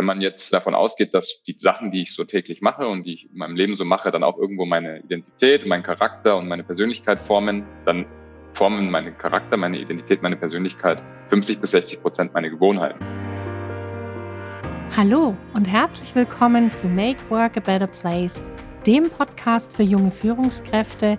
wenn man jetzt davon ausgeht, dass die Sachen, die ich so täglich mache und die ich in meinem Leben so mache, dann auch irgendwo meine Identität, meinen Charakter und meine Persönlichkeit formen, dann formen meine Charakter, meine Identität, meine Persönlichkeit 50 bis 60 Prozent meine Gewohnheiten. Hallo und herzlich willkommen zu Make Work a Better Place, dem Podcast für junge Führungskräfte,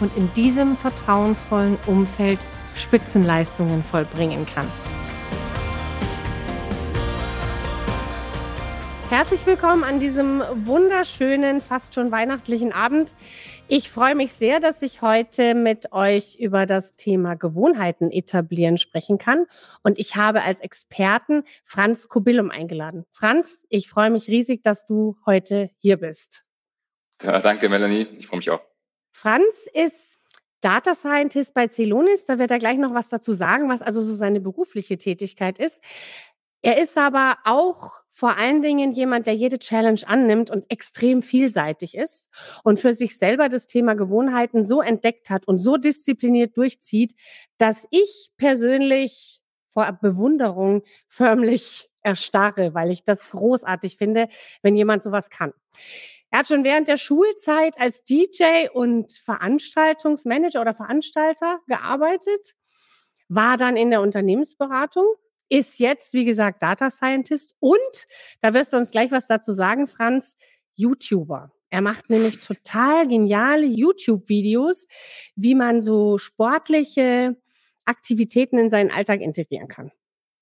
und in diesem vertrauensvollen Umfeld Spitzenleistungen vollbringen kann. Herzlich willkommen an diesem wunderschönen, fast schon weihnachtlichen Abend. Ich freue mich sehr, dass ich heute mit euch über das Thema Gewohnheiten etablieren sprechen kann. Und ich habe als Experten Franz Kobillum eingeladen. Franz, ich freue mich riesig, dass du heute hier bist. Ja, danke, Melanie. Ich freue mich auch. Franz ist Data Scientist bei Celonis. Da wird er gleich noch was dazu sagen, was also so seine berufliche Tätigkeit ist. Er ist aber auch vor allen Dingen jemand, der jede Challenge annimmt und extrem vielseitig ist und für sich selber das Thema Gewohnheiten so entdeckt hat und so diszipliniert durchzieht, dass ich persönlich vor Bewunderung förmlich erstarre, weil ich das großartig finde, wenn jemand sowas kann. Er hat schon während der Schulzeit als DJ und Veranstaltungsmanager oder Veranstalter gearbeitet, war dann in der Unternehmensberatung, ist jetzt, wie gesagt, Data Scientist und, da wirst du uns gleich was dazu sagen, Franz, YouTuber. Er macht nämlich total geniale YouTube-Videos, wie man so sportliche Aktivitäten in seinen Alltag integrieren kann.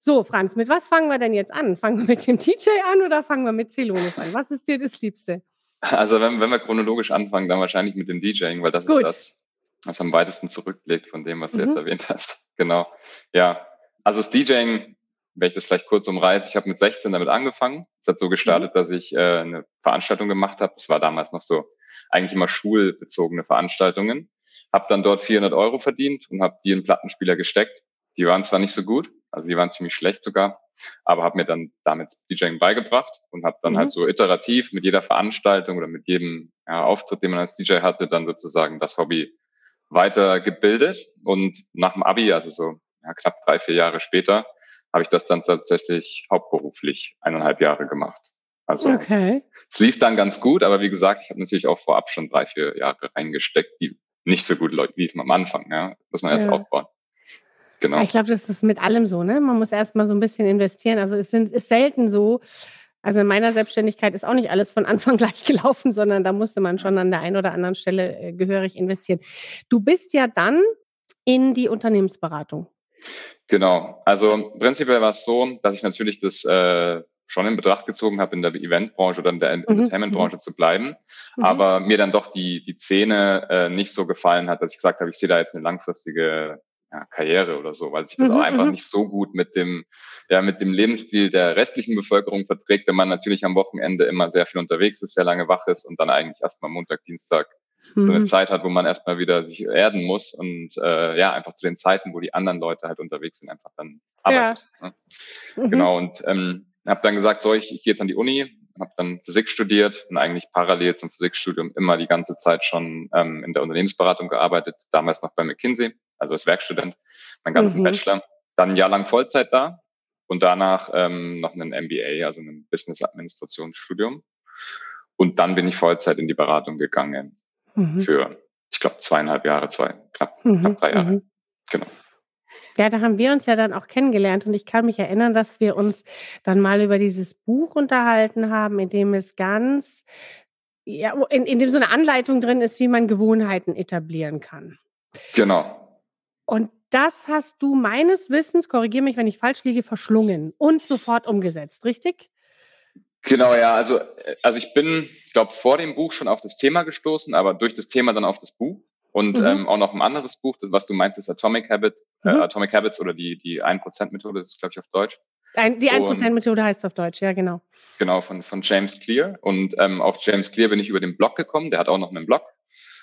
So, Franz, mit was fangen wir denn jetzt an? Fangen wir mit dem DJ an oder fangen wir mit Celonis an? Was ist dir das Liebste? Also wenn, wenn wir chronologisch anfangen, dann wahrscheinlich mit dem DJing, weil das Gut. ist das, was am weitesten zurücklegt von dem, was du jetzt mhm. erwähnt hast. Genau. Ja. Also das DJing, wenn ich das vielleicht kurz umreiße, ich habe mit 16 damit angefangen. Es hat so gestartet, mhm. dass ich äh, eine Veranstaltung gemacht habe. Das war damals noch so eigentlich immer schulbezogene Veranstaltungen. Habe dann dort 400 Euro verdient und habe die in Plattenspieler gesteckt. Die waren zwar nicht so gut, also die waren ziemlich schlecht sogar, aber habe mir dann damit DJing beigebracht und habe dann halt mhm. halt so iterativ mit jeder Veranstaltung oder mit jedem ja, Auftritt, den man als DJ hatte, dann sozusagen das Hobby weitergebildet. Und nach dem Abi, also so ja, knapp drei, vier Jahre später, habe ich das dann tatsächlich hauptberuflich eineinhalb Jahre gemacht. Also okay. es lief dann ganz gut, aber wie gesagt, ich habe natürlich auch vorab schon drei, vier Jahre reingesteckt, die nicht so gut liefen am Anfang. Ja, muss man ja. erst aufbauen. Genau. Ich glaube, das ist mit allem so, ne? Man muss erst mal so ein bisschen investieren. Also es sind, ist selten so. Also in meiner Selbstständigkeit ist auch nicht alles von Anfang gleich gelaufen, sondern da musste man schon an der einen oder anderen Stelle äh, gehörig investieren. Du bist ja dann in die Unternehmensberatung. Genau. Also prinzipiell war es so, dass ich natürlich das äh, schon in Betracht gezogen habe, in der Eventbranche oder in der mhm. Entertainmentbranche mhm. zu bleiben, mhm. aber mir dann doch die, die Szene äh, nicht so gefallen hat, dass ich gesagt habe, ich sehe da jetzt eine langfristige ja, Karriere oder so, weil sich das mhm, auch einfach mhm. nicht so gut mit dem, ja, mit dem Lebensstil der restlichen Bevölkerung verträgt, wenn man natürlich am Wochenende immer sehr viel unterwegs ist, sehr lange wach ist und dann eigentlich erstmal Montag, Dienstag mhm. so eine mhm. Zeit hat, wo man erstmal wieder sich erden muss und äh, ja, einfach zu den Zeiten, wo die anderen Leute halt unterwegs sind, einfach dann arbeitet. Ja. Ne? Mhm. Genau, und ähm, habe dann gesagt, so, ich, ich gehe jetzt an die Uni, habe dann Physik studiert und eigentlich parallel zum Physikstudium immer die ganze Zeit schon ähm, in der Unternehmensberatung gearbeitet, damals noch bei McKinsey also als Werkstudent, meinen ganzen mhm. Bachelor. Dann ein Jahr lang Vollzeit da und danach ähm, noch einen MBA, also ein Business Administrationsstudium. Und dann bin ich Vollzeit in die Beratung gegangen mhm. für, ich glaube, zweieinhalb Jahre, zwei, knapp, mhm. knapp drei Jahre. Mhm. Genau. Ja, da haben wir uns ja dann auch kennengelernt und ich kann mich erinnern, dass wir uns dann mal über dieses Buch unterhalten haben, in dem es ganz, ja, in, in dem so eine Anleitung drin ist, wie man Gewohnheiten etablieren kann. Genau. Und das hast du meines Wissens, korrigiere mich, wenn ich falsch liege, verschlungen und sofort umgesetzt, richtig? Genau, ja. Also, äh, also ich bin, ich glaube, vor dem Buch schon auf das Thema gestoßen, aber durch das Thema dann auf das Buch. Und mhm. ähm, auch noch ein anderes Buch, das, was du meinst, ist Atomic Habit, äh, mhm. äh, Atomic Habits oder die, die 1%-Methode, das ist, glaube ich, auf Deutsch. Ein, die 1%-Methode heißt es auf Deutsch, ja, genau. Genau, von, von James Clear. Und ähm, auf James Clear bin ich über den Blog gekommen. Der hat auch noch einen Blog.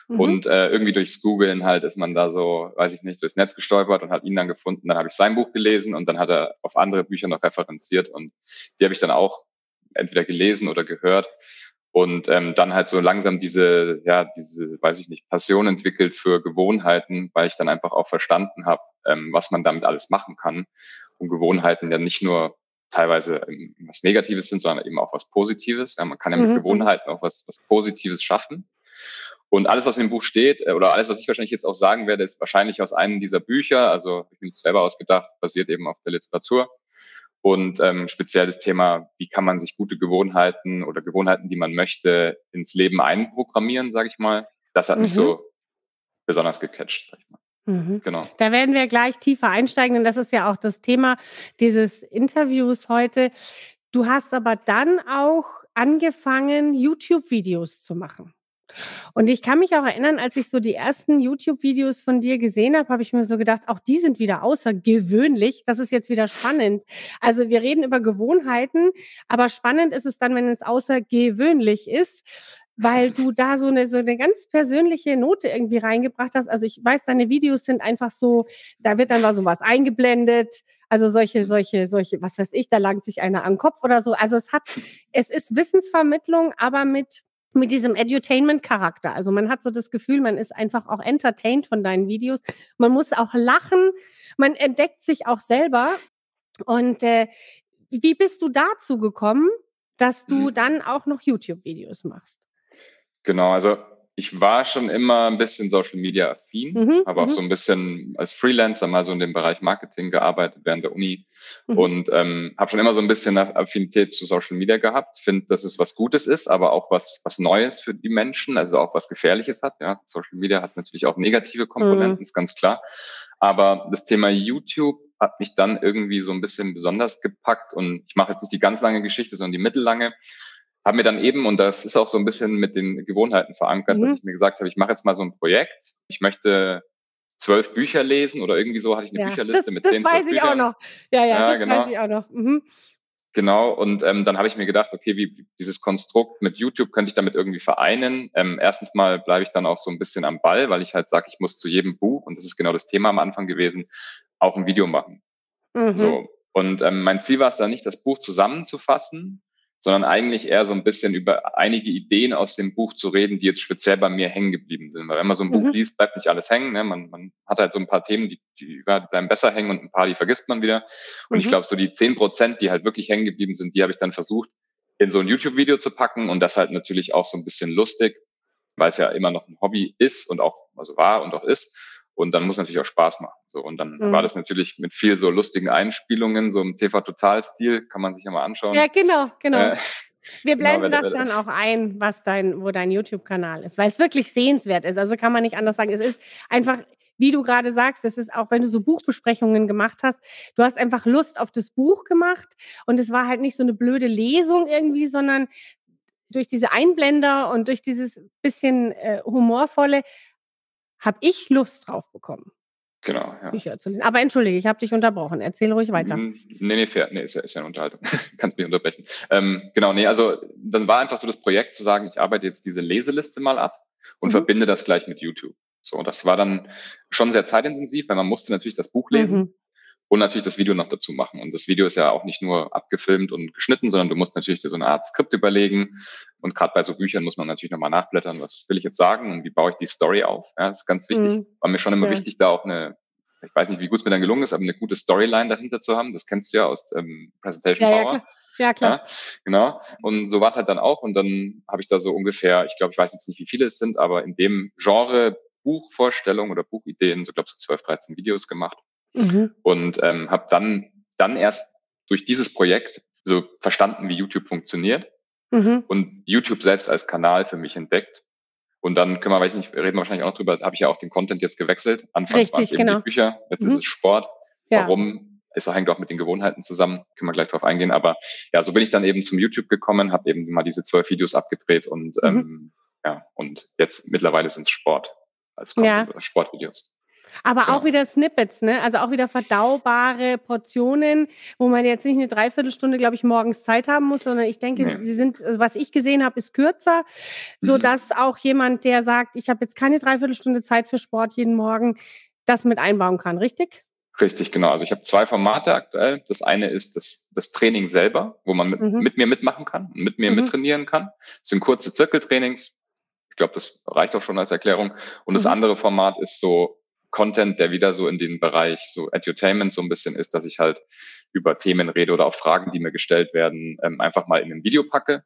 Mhm. Und äh, irgendwie durchs Googlen halt ist man da so, weiß ich nicht, durchs Netz gestolpert und hat ihn dann gefunden. Dann habe ich sein Buch gelesen und dann hat er auf andere Bücher noch referenziert und die habe ich dann auch entweder gelesen oder gehört und ähm, dann halt so langsam diese, ja, diese, weiß ich nicht, Passion entwickelt für Gewohnheiten, weil ich dann einfach auch verstanden habe, ähm, was man damit alles machen kann. Und Gewohnheiten ja nicht nur teilweise was Negatives sind, sondern eben auch was Positives. Ja, man kann ja mit mhm. Gewohnheiten auch was, was Positives schaffen. Und alles, was im Buch steht, äh, oder alles, was ich wahrscheinlich jetzt auch sagen werde, ist wahrscheinlich aus einem dieser Bücher. Also ich bin selber ausgedacht, basiert eben auf der Literatur. Und ähm, speziell das Thema, wie kann man sich gute Gewohnheiten oder Gewohnheiten, die man möchte, ins Leben einprogrammieren, sage ich mal. Das hat mhm. mich so besonders gecatcht, sag ich mal. Mhm. Genau. Da werden wir gleich tiefer einsteigen, denn das ist ja auch das Thema dieses Interviews heute. Du hast aber dann auch angefangen, YouTube-Videos zu machen. Und ich kann mich auch erinnern, als ich so die ersten YouTube-Videos von dir gesehen habe, habe ich mir so gedacht, auch die sind wieder außergewöhnlich. Das ist jetzt wieder spannend. Also wir reden über Gewohnheiten, aber spannend ist es dann, wenn es außergewöhnlich ist weil du da so eine, so eine ganz persönliche Note irgendwie reingebracht hast. Also ich weiß, deine Videos sind einfach so, da wird dann mal so was eingeblendet. Also solche, solche, solche, was weiß ich, da langt sich einer am Kopf oder so. Also es hat, es ist Wissensvermittlung, aber mit mit diesem Edutainment-Charakter. Also man hat so das Gefühl, man ist einfach auch entertained von deinen Videos. Man muss auch lachen, man entdeckt sich auch selber. Und äh, wie bist du dazu gekommen, dass du mhm. dann auch noch YouTube-Videos machst? Genau, also ich war schon immer ein bisschen Social Media affin, mhm, habe auch mhm. so ein bisschen als Freelancer mal so in dem Bereich Marketing gearbeitet während der Uni mhm. und ähm, habe schon immer so ein bisschen Affinität zu Social Media gehabt. Finde, dass es was Gutes ist, aber auch was was Neues für die Menschen, also auch was Gefährliches hat. Ja, Social Media hat natürlich auch negative Komponenten, mhm. ist ganz klar. Aber das Thema YouTube hat mich dann irgendwie so ein bisschen besonders gepackt und ich mache jetzt nicht die ganz lange Geschichte, sondern die mittellange habe mir dann eben, und das ist auch so ein bisschen mit den Gewohnheiten verankert, mhm. dass ich mir gesagt habe, ich mache jetzt mal so ein Projekt. Ich möchte zwölf Bücher lesen oder irgendwie so hatte ich eine ja, Bücherliste das, mit zehn Das weiß ich Büchern. auch noch. Ja, ja, ja das genau. weiß ich auch noch. Mhm. Genau, und ähm, dann habe ich mir gedacht, okay, wie dieses Konstrukt mit YouTube könnte ich damit irgendwie vereinen. Ähm, erstens mal bleibe ich dann auch so ein bisschen am Ball, weil ich halt sage, ich muss zu jedem Buch, und das ist genau das Thema am Anfang gewesen, auch ein Video machen. Mhm. So. Und ähm, mein Ziel war es dann nicht, das Buch zusammenzufassen, sondern eigentlich eher so ein bisschen über einige Ideen aus dem Buch zu reden, die jetzt speziell bei mir hängen geblieben sind. Weil wenn man so ein mhm. Buch liest, bleibt nicht alles hängen. Ne? Man, man hat halt so ein paar Themen, die, die bleiben besser hängen und ein paar, die vergisst man wieder. Und mhm. ich glaube, so die zehn Prozent, die halt wirklich hängen geblieben sind, die habe ich dann versucht, in so ein YouTube-Video zu packen und das halt natürlich auch so ein bisschen lustig, weil es ja immer noch ein Hobby ist und auch, also war und auch ist. Und dann muss natürlich auch Spaß machen. So, und dann mhm. war das natürlich mit viel so lustigen Einspielungen, so im TV-Total-Stil, kann man sich ja mal anschauen. Ja, genau, genau. Äh, wir genau, blenden genau, das dann auch ein, was dein, wo dein YouTube-Kanal ist, weil es wirklich sehenswert ist. Also kann man nicht anders sagen. Es ist einfach, wie du gerade sagst, es ist auch, wenn du so Buchbesprechungen gemacht hast, du hast einfach Lust auf das Buch gemacht und es war halt nicht so eine blöde Lesung irgendwie, sondern durch diese Einblender und durch dieses bisschen äh, humorvolle habe ich Lust drauf bekommen. Genau, ja. Bücher zu lesen. Aber entschuldige, ich habe dich unterbrochen. Erzähl ruhig weiter. Nee, nee, fair. Nee, ist ja, ist ja eine Unterhaltung. Kannst mich unterbrechen. Ähm, genau, nee, also dann war einfach so das Projekt zu sagen, ich arbeite jetzt diese Leseliste mal ab und mhm. verbinde das gleich mit YouTube. So, das war dann schon sehr zeitintensiv, weil man musste natürlich das Buch lesen. Mhm und natürlich das Video noch dazu machen. Und das Video ist ja auch nicht nur abgefilmt und geschnitten, sondern du musst natürlich dir so eine Art Skript überlegen. Und gerade bei so Büchern muss man natürlich nochmal nachblättern, was will ich jetzt sagen und wie baue ich die Story auf. Ja, das ist ganz wichtig. Mhm. War mir schon immer ja. wichtig, da auch eine, ich weiß nicht, wie gut es mir dann gelungen ist, aber eine gute Storyline dahinter zu haben. Das kennst du ja aus ähm, Presentation ja, Power. Ja, klar. Ja, klar. Ja, genau. Und so war es halt dann auch. Und dann habe ich da so ungefähr, ich glaube, ich weiß jetzt nicht, wie viele es sind, aber in dem Genre Buchvorstellung oder Buchideen, so glaube ich, so 12, 13 Videos gemacht. Mhm. Und ähm, habe dann, dann erst durch dieses Projekt so verstanden, wie YouTube funktioniert mhm. und YouTube selbst als Kanal für mich entdeckt. Und dann können wir, weiß nicht, reden wir wahrscheinlich auch noch drüber, habe ich ja auch den Content jetzt gewechselt. Anfangs waren es eben genau. die Bücher, jetzt mhm. ist es Sport. Ja. Warum? Es hängt auch mit den Gewohnheiten zusammen, können wir gleich drauf eingehen. Aber ja, so bin ich dann eben zum YouTube gekommen, habe eben mal diese zwölf Videos abgedreht und mhm. ähm, ja, und jetzt mittlerweile sind es Sport als Content, ja. Sportvideos. Aber auch wieder Snippets, ne? Also auch wieder verdaubare Portionen, wo man jetzt nicht eine Dreiviertelstunde, glaube ich, morgens Zeit haben muss, sondern ich denke, nee. sie sind, also was ich gesehen habe, ist kürzer, so mhm. dass auch jemand, der sagt, ich habe jetzt keine Dreiviertelstunde Zeit für Sport jeden Morgen, das mit einbauen kann, richtig? Richtig, genau. Also ich habe zwei Formate aktuell. Das eine ist das, das Training selber, wo man mit, mhm. mit mir mitmachen kann, mit mir mhm. mittrainieren kann. Das sind kurze Zirkeltrainings. Ich glaube, das reicht auch schon als Erklärung. Und mhm. das andere Format ist so Content, der wieder so in den Bereich so Edutainment so ein bisschen ist, dass ich halt über Themen rede oder auch Fragen, die mir gestellt werden, ähm, einfach mal in ein Video packe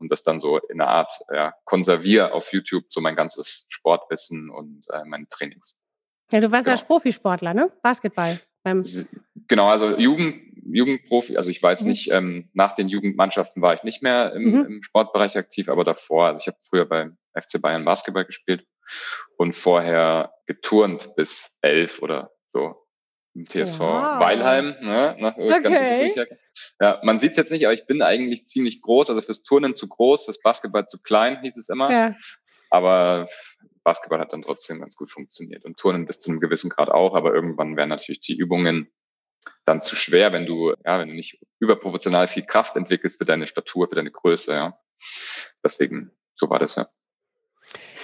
und das dann so in einer Art ja, konserviere auf YouTube, so mein ganzes Sportwissen und äh, meine Trainings. Ja, du warst genau. ja Profisportler, ne? Basketball. Beim genau, also Jugend, Jugendprofi, also ich war jetzt mhm. nicht, ähm, nach den Jugendmannschaften war ich nicht mehr im, mhm. im Sportbereich aktiv, aber davor, also ich habe früher beim FC Bayern Basketball gespielt und vorher geturnt bis elf oder so im TSV wow. Weilheim. Ne, nach, okay. Ja, man sieht es jetzt nicht, aber ich bin eigentlich ziemlich groß, also fürs Turnen zu groß, fürs Basketball zu klein, hieß es immer. Ja. Aber Basketball hat dann trotzdem ganz gut funktioniert und Turnen bis zu einem gewissen Grad auch, aber irgendwann wären natürlich die Übungen dann zu schwer, wenn du, ja, wenn du nicht überproportional viel Kraft entwickelst für deine Statur, für deine Größe, ja. Deswegen, so war das ja.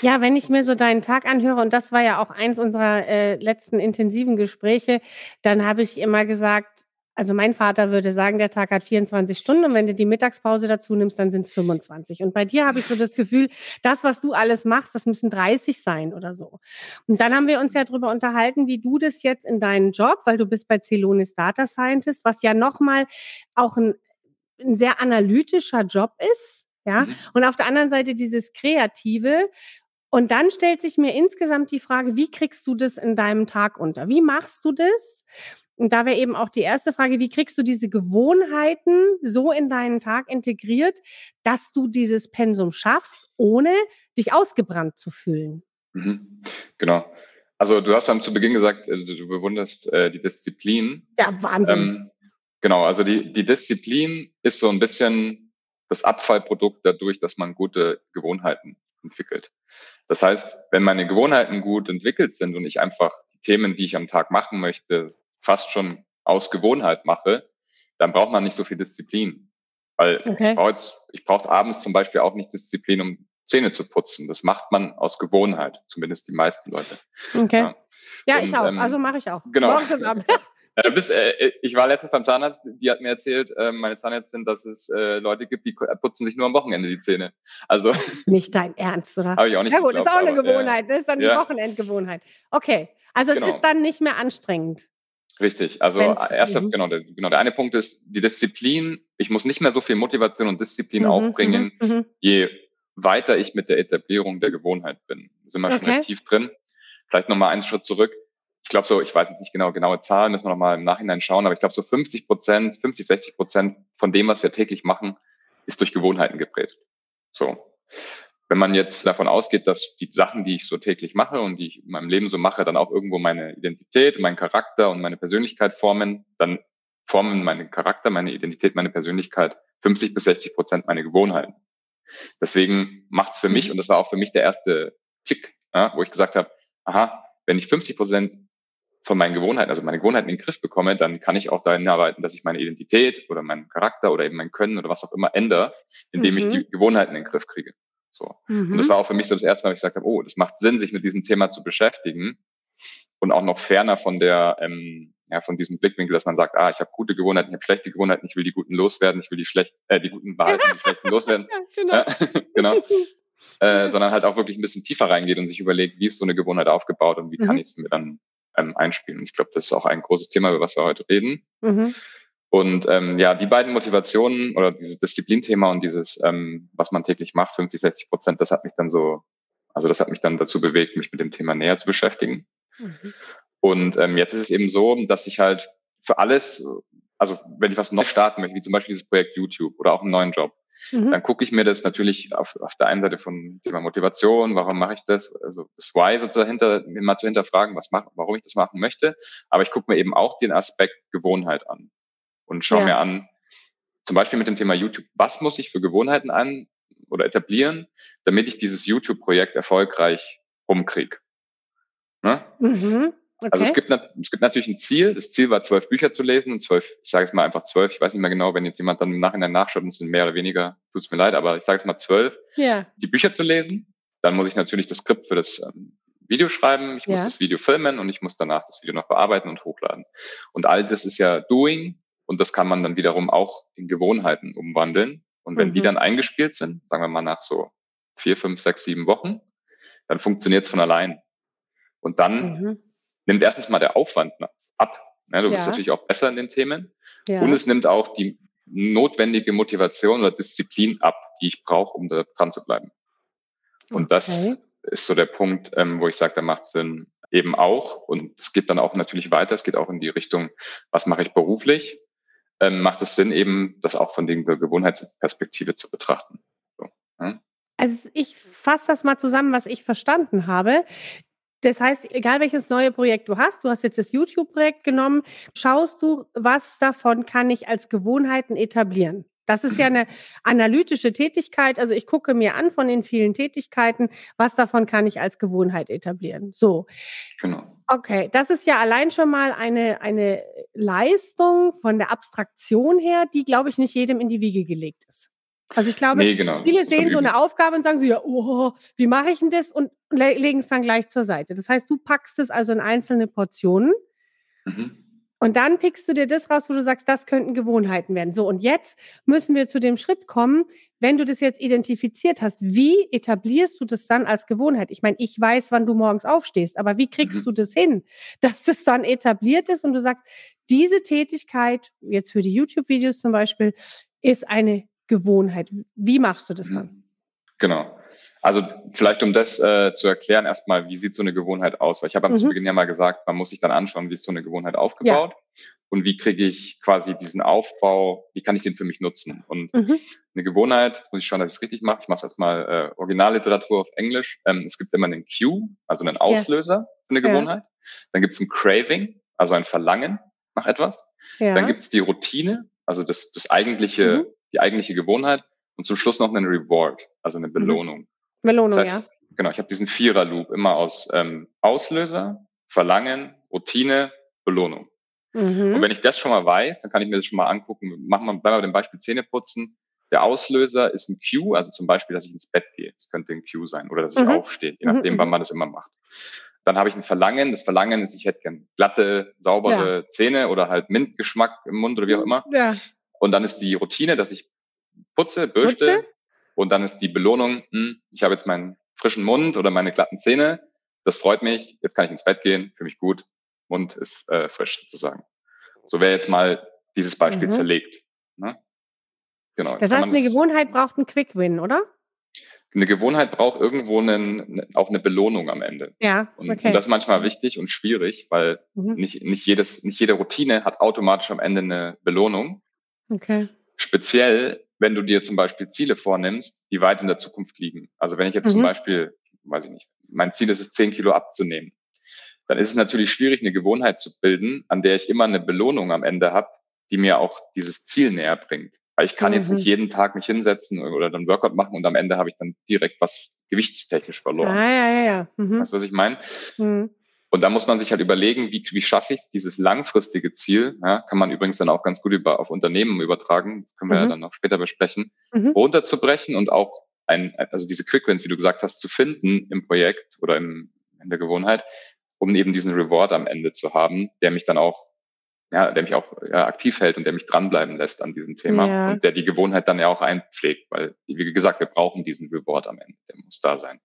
Ja, wenn ich mir so deinen Tag anhöre, und das war ja auch eins unserer äh, letzten intensiven Gespräche, dann habe ich immer gesagt, also mein Vater würde sagen, der Tag hat 24 Stunden und wenn du die Mittagspause dazu nimmst, dann sind es 25. Und bei dir habe ich so das Gefühl, das, was du alles machst, das müssen 30 sein oder so. Und dann haben wir uns ja darüber unterhalten, wie du das jetzt in deinen Job, weil du bist bei Celonis Data Scientist, was ja nochmal auch ein, ein sehr analytischer Job ist. Ja, mhm. und auf der anderen Seite dieses Kreative. Und dann stellt sich mir insgesamt die Frage, wie kriegst du das in deinem Tag unter? Wie machst du das? Und da wäre eben auch die erste Frage, wie kriegst du diese Gewohnheiten so in deinen Tag integriert, dass du dieses Pensum schaffst, ohne dich ausgebrannt zu fühlen? Mhm. Genau. Also du hast dann zu Beginn gesagt, also du bewunderst äh, die Disziplin. Ja, Wahnsinn. Ähm, genau, also die, die Disziplin ist so ein bisschen das Abfallprodukt dadurch, dass man gute Gewohnheiten entwickelt. Das heißt, wenn meine Gewohnheiten gut entwickelt sind und ich einfach die Themen, die ich am Tag machen möchte, fast schon aus Gewohnheit mache, dann braucht man nicht so viel Disziplin. Weil okay. ich brauche jetzt, ich brauche abends zum Beispiel auch nicht Disziplin, um Zähne zu putzen. Das macht man aus Gewohnheit, zumindest die meisten Leute. Okay. Ja, ja und, ich auch. Ähm, also mache ich auch. Genau. Morgens und abends. Äh, bis, äh, ich war letztens beim Zahnarzt, die hat mir erzählt, äh, meine Zahnärztin, dass es äh, Leute gibt, die putzen sich nur am Wochenende die Zähne. Also nicht dein Ernst, oder? Habe ich auch nicht. Ja gut, geglaubt, ist auch eine Gewohnheit. Das ist dann ja. die Wochenendgewohnheit. Okay, also es genau. ist dann nicht mehr anstrengend. Richtig. Also erster, mhm. genau, der, genau, der eine Punkt ist die Disziplin. Ich muss nicht mehr so viel Motivation und Disziplin mhm, aufbringen, mhm, mhm. je weiter ich mit der Etablierung der Gewohnheit bin. Sind wir okay. schon tief drin. Vielleicht nochmal einen Schritt zurück. Ich glaube so, ich weiß jetzt nicht genau genaue Zahlen, müssen wir nochmal im Nachhinein schauen, aber ich glaube so 50 Prozent, 50, 60 Prozent von dem, was wir täglich machen, ist durch Gewohnheiten geprägt. So. Wenn man jetzt davon ausgeht, dass die Sachen, die ich so täglich mache und die ich in meinem Leben so mache, dann auch irgendwo meine Identität, meinen Charakter und meine Persönlichkeit formen, dann formen meine Charakter, meine Identität, meine Persönlichkeit 50 bis 60 Prozent meine Gewohnheiten. Deswegen macht's für mich, und das war auch für mich der erste Klick, ja, wo ich gesagt habe, aha, wenn ich 50 Prozent von meinen Gewohnheiten, also meine Gewohnheiten in den Griff bekomme, dann kann ich auch dahin arbeiten, dass ich meine Identität oder meinen Charakter oder eben mein Können oder was auch immer ändere, indem mhm. ich die Gewohnheiten in den Griff kriege. So. Mhm. Und das war auch für mich so das erste Mal, wo ich gesagt habe, oh, das macht Sinn, sich mit diesem Thema zu beschäftigen und auch noch ferner von der, ähm, ja, von diesem Blickwinkel, dass man sagt, ah, ich habe gute Gewohnheiten, ich habe schlechte Gewohnheiten, ich will die guten loswerden, ich will die schlecht, äh, die guten behalten, die schlechten loswerden. ja, genau. genau. Äh, sondern halt auch wirklich ein bisschen tiefer reingeht und sich überlegt, wie ist so eine Gewohnheit aufgebaut und wie mhm. kann ich es mir dann ähm, einspielen. Ich glaube, das ist auch ein großes Thema, über was wir heute reden. Mhm. Und ähm, ja, die beiden Motivationen oder dieses Disziplinthema und dieses, ähm, was man täglich macht, 50, 60 Prozent, das hat mich dann so, also das hat mich dann dazu bewegt, mich mit dem Thema näher zu beschäftigen. Mhm. Und ähm, jetzt ist es eben so, dass ich halt für alles, also wenn ich was neu starten möchte, wie zum Beispiel dieses Projekt YouTube oder auch einen neuen Job, mhm. dann gucke ich mir das natürlich auf, auf der einen Seite von Thema Motivation, warum mache ich das, also das Why sozusagen hinter, mir mal zu hinterfragen, was mach, warum ich das machen möchte. Aber ich gucke mir eben auch den Aspekt Gewohnheit an und schaue ja. mir an, zum Beispiel mit dem Thema YouTube, was muss ich für Gewohnheiten an oder etablieren, damit ich dieses YouTube-Projekt erfolgreich rumkriege. Ne? Mhm. Okay. Also es gibt, es gibt natürlich ein Ziel. Das Ziel war, zwölf Bücher zu lesen und zwölf, ich sage es mal einfach zwölf, ich weiß nicht mehr genau, wenn jetzt jemand dann im Nachhinein nachschaut und es sind mehr oder weniger, tut es mir leid, aber ich sage es mal zwölf, ja. die Bücher zu lesen. Dann muss ich natürlich das Skript für das ähm, Video schreiben, ich muss ja. das Video filmen und ich muss danach das Video noch bearbeiten und hochladen. Und all das ist ja Doing und das kann man dann wiederum auch in Gewohnheiten umwandeln. Und wenn mhm. die dann eingespielt sind, sagen wir mal nach so vier, fünf, sechs, sieben Wochen, dann funktioniert es von allein. Und dann mhm. Nimmt erstens mal der Aufwand ab. Ja, du ja. bist natürlich auch besser in den Themen. Ja. Und es nimmt auch die notwendige Motivation oder Disziplin ab, die ich brauche, um da dran zu bleiben. Und okay. das ist so der Punkt, ähm, wo ich sage, da macht Sinn eben auch. Und es geht dann auch natürlich weiter. Es geht auch in die Richtung, was mache ich beruflich? Ähm, macht es Sinn, eben das auch von der Gewohnheitsperspektive zu betrachten. So, ja? Also ich fasse das mal zusammen, was ich verstanden habe. Das heißt, egal welches neue Projekt du hast, du hast jetzt das YouTube-Projekt genommen, schaust du, was davon kann ich als Gewohnheiten etablieren. Das ist ja eine analytische Tätigkeit. Also ich gucke mir an von den vielen Tätigkeiten, was davon kann ich als Gewohnheit etablieren. So. Genau. Okay, das ist ja allein schon mal eine, eine Leistung von der Abstraktion her, die, glaube ich, nicht jedem in die Wiege gelegt ist. Also ich glaube, nee, genau. viele sehen so eine Aufgabe und sagen so, ja, oh, wie mache ich denn das? Und le legen es dann gleich zur Seite. Das heißt, du packst es also in einzelne Portionen. Mhm. Und dann pickst du dir das raus, wo du sagst, das könnten Gewohnheiten werden. So, und jetzt müssen wir zu dem Schritt kommen, wenn du das jetzt identifiziert hast, wie etablierst du das dann als Gewohnheit? Ich meine, ich weiß, wann du morgens aufstehst, aber wie kriegst mhm. du das hin, dass das dann etabliert ist und du sagst, diese Tätigkeit, jetzt für die YouTube-Videos zum Beispiel, ist eine Gewohnheit. Wie machst du das dann? Genau. Also vielleicht um das äh, zu erklären, erstmal, wie sieht so eine Gewohnheit aus? Weil ich habe am mhm. Beginn ja mal gesagt, man muss sich dann anschauen, wie ist so eine Gewohnheit aufgebaut ja. und wie kriege ich quasi diesen Aufbau, wie kann ich den für mich nutzen? Und mhm. eine Gewohnheit, jetzt muss ich schauen, dass ich es richtig mache. Ich mache erstmal äh, Originalliteratur auf Englisch. Ähm, es gibt immer einen Cue, also einen Auslöser ja. für eine Gewohnheit. Ja. Dann gibt es ein Craving, also ein Verlangen nach etwas. Dann gibt es die Routine, also das, das eigentliche, mhm. Die eigentliche Gewohnheit. Und zum Schluss noch einen Reward, also eine mhm. Belohnung. Belohnung, das heißt, ja. Genau, ich habe diesen Vierer-Loop immer aus ähm, Auslöser, Verlangen, Routine, Belohnung. Mhm. Und wenn ich das schon mal weiß, dann kann ich mir das schon mal angucken. Machen wir, bleiben wir bei dem Beispiel Zähneputzen. Der Auslöser ist ein Cue, also zum Beispiel, dass ich ins Bett gehe. Das könnte ein Cue sein. Oder dass ich mhm. aufstehe, je nachdem, mhm. wann man das immer macht. Dann habe ich ein Verlangen. Das Verlangen ist, ich hätte gern glatte, saubere ja. Zähne oder halt Mintgeschmack im Mund oder wie auch immer. Ja. Und dann ist die Routine, dass ich putze, bürste, putze? Und dann ist die Belohnung, hm, ich habe jetzt meinen frischen Mund oder meine glatten Zähne. Das freut mich. Jetzt kann ich ins Bett gehen, fühle mich gut. Mund ist äh, frisch sozusagen. So wäre jetzt mal dieses Beispiel mhm. zerlegt. Ne? Genau. Das heißt, eine Gewohnheit braucht einen Quick Win, oder? Eine Gewohnheit braucht irgendwo einen, auch eine Belohnung am Ende. Ja, okay. Und, und das ist manchmal wichtig und schwierig, weil mhm. nicht, nicht, jedes, nicht jede Routine hat automatisch am Ende eine Belohnung. Okay. Speziell wenn du dir zum Beispiel Ziele vornimmst, die weit in der Zukunft liegen. Also wenn ich jetzt mhm. zum Beispiel, weiß ich nicht, mein Ziel ist es, 10 Kilo abzunehmen, dann ist es natürlich schwierig, eine Gewohnheit zu bilden, an der ich immer eine Belohnung am Ende habe, die mir auch dieses Ziel näher bringt. Weil ich kann mhm. jetzt nicht jeden Tag mich hinsetzen oder dann Workout machen und am Ende habe ich dann direkt was gewichtstechnisch verloren. Ah, ja, ja, ja. Mhm. Weißt du, was ich meine? Mhm. Und da muss man sich halt überlegen, wie, wie schaffe ich es, dieses langfristige Ziel, ja, kann man übrigens dann auch ganz gut über, auf Unternehmen übertragen, das können wir mhm. ja dann noch später besprechen, mhm. runterzubrechen und auch ein, also diese Quick Wins, wie du gesagt hast, zu finden im Projekt oder im, in der Gewohnheit, um eben diesen Reward am Ende zu haben, der mich dann auch, ja, der mich auch ja, aktiv hält und der mich dranbleiben lässt an diesem Thema ja. und der die Gewohnheit dann ja auch einpflegt, weil, wie gesagt, wir brauchen diesen Reward am Ende, der muss da sein.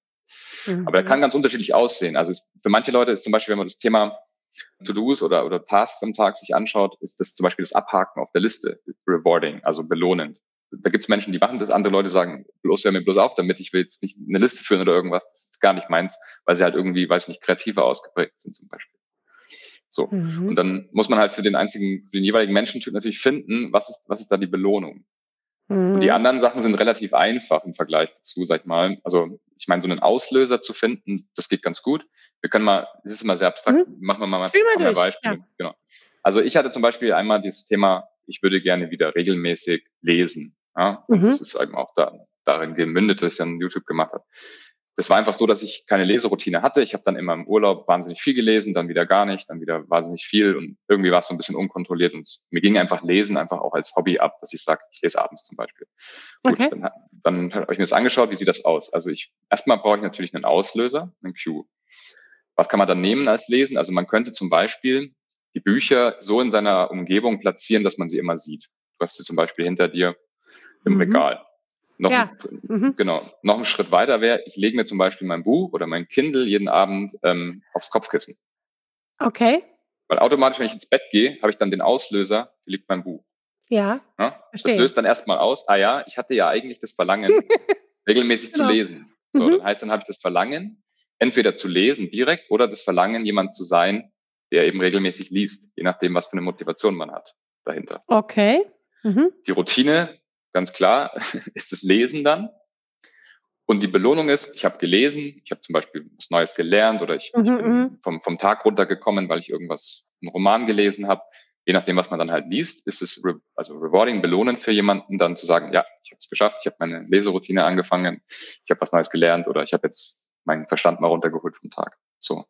Mhm. Aber er kann ganz unterschiedlich aussehen. Also für manche Leute ist zum Beispiel, wenn man das Thema To-Dos oder, oder Tasks am Tag sich anschaut, ist das zum Beispiel das Abhaken auf der Liste, rewarding, also belohnend. Da gibt es Menschen, die machen das, andere Leute sagen, bloß hör mir bloß auf damit, ich will jetzt nicht eine Liste führen oder irgendwas, das ist gar nicht meins, weil sie halt irgendwie, weiß nicht, kreativer ausgeprägt sind zum Beispiel. So. Mhm. Und dann muss man halt für den einzigen, für den jeweiligen Menschentyp natürlich finden, was ist, was ist da die Belohnung? Mhm. Und die mhm. anderen Sachen sind relativ einfach im Vergleich dazu, sag ich mal. Also ich meine, so einen Auslöser zu finden, das geht ganz gut. Wir können mal, das ist immer sehr abstrakt, mhm. machen wir mal, mal ein Beispiel. Ja. Genau. Also ich hatte zum Beispiel einmal das Thema, ich würde gerne wieder regelmäßig lesen. Ja? Und mhm. das ist eben auch da, darin gemündet, dass ich dann YouTube gemacht habe. Das war einfach so, dass ich keine Leseroutine hatte. Ich habe dann immer im Urlaub wahnsinnig viel gelesen, dann wieder gar nicht, dann wieder wahnsinnig viel und irgendwie war es so ein bisschen unkontrolliert und mir ging einfach Lesen einfach auch als Hobby ab, dass ich sage, ich lese abends zum Beispiel. Okay. Gut, dann, dann habe ich mir das angeschaut, wie sieht das aus? Also ich erstmal brauche ich natürlich einen Auslöser, einen Cue. Was kann man dann nehmen als Lesen? Also man könnte zum Beispiel die Bücher so in seiner Umgebung platzieren, dass man sie immer sieht. Du hast sie zum Beispiel hinter dir im mhm. Regal. Noch, ja. mhm. genau, noch einen Schritt weiter wäre, ich lege mir zum Beispiel mein Buch oder mein Kindle jeden Abend ähm, aufs Kopfkissen. Okay. Weil automatisch, wenn ich ins Bett gehe, habe ich dann den Auslöser, hier liegt mein Buch. Ja. ja? Das löst dann erstmal aus, ah ja, ich hatte ja eigentlich das Verlangen, regelmäßig genau. zu lesen. So, mhm. dann heißt, dann habe ich das Verlangen, entweder zu lesen direkt oder das Verlangen, jemand zu sein, der eben regelmäßig liest, je nachdem, was für eine Motivation man hat dahinter. Okay. Mhm. Die Routine ganz klar, ist das Lesen dann. Und die Belohnung ist, ich habe gelesen, ich habe zum Beispiel was Neues gelernt oder ich, mhm, ich bin mhm. vom, vom Tag runtergekommen, weil ich irgendwas, einen Roman gelesen habe. Je nachdem, was man dann halt liest, ist es re also rewarding, belohnend für jemanden, dann zu sagen, ja, ich habe es geschafft, ich habe meine Leseroutine angefangen, ich habe was Neues gelernt oder ich habe jetzt meinen Verstand mal runtergeholt vom Tag. So.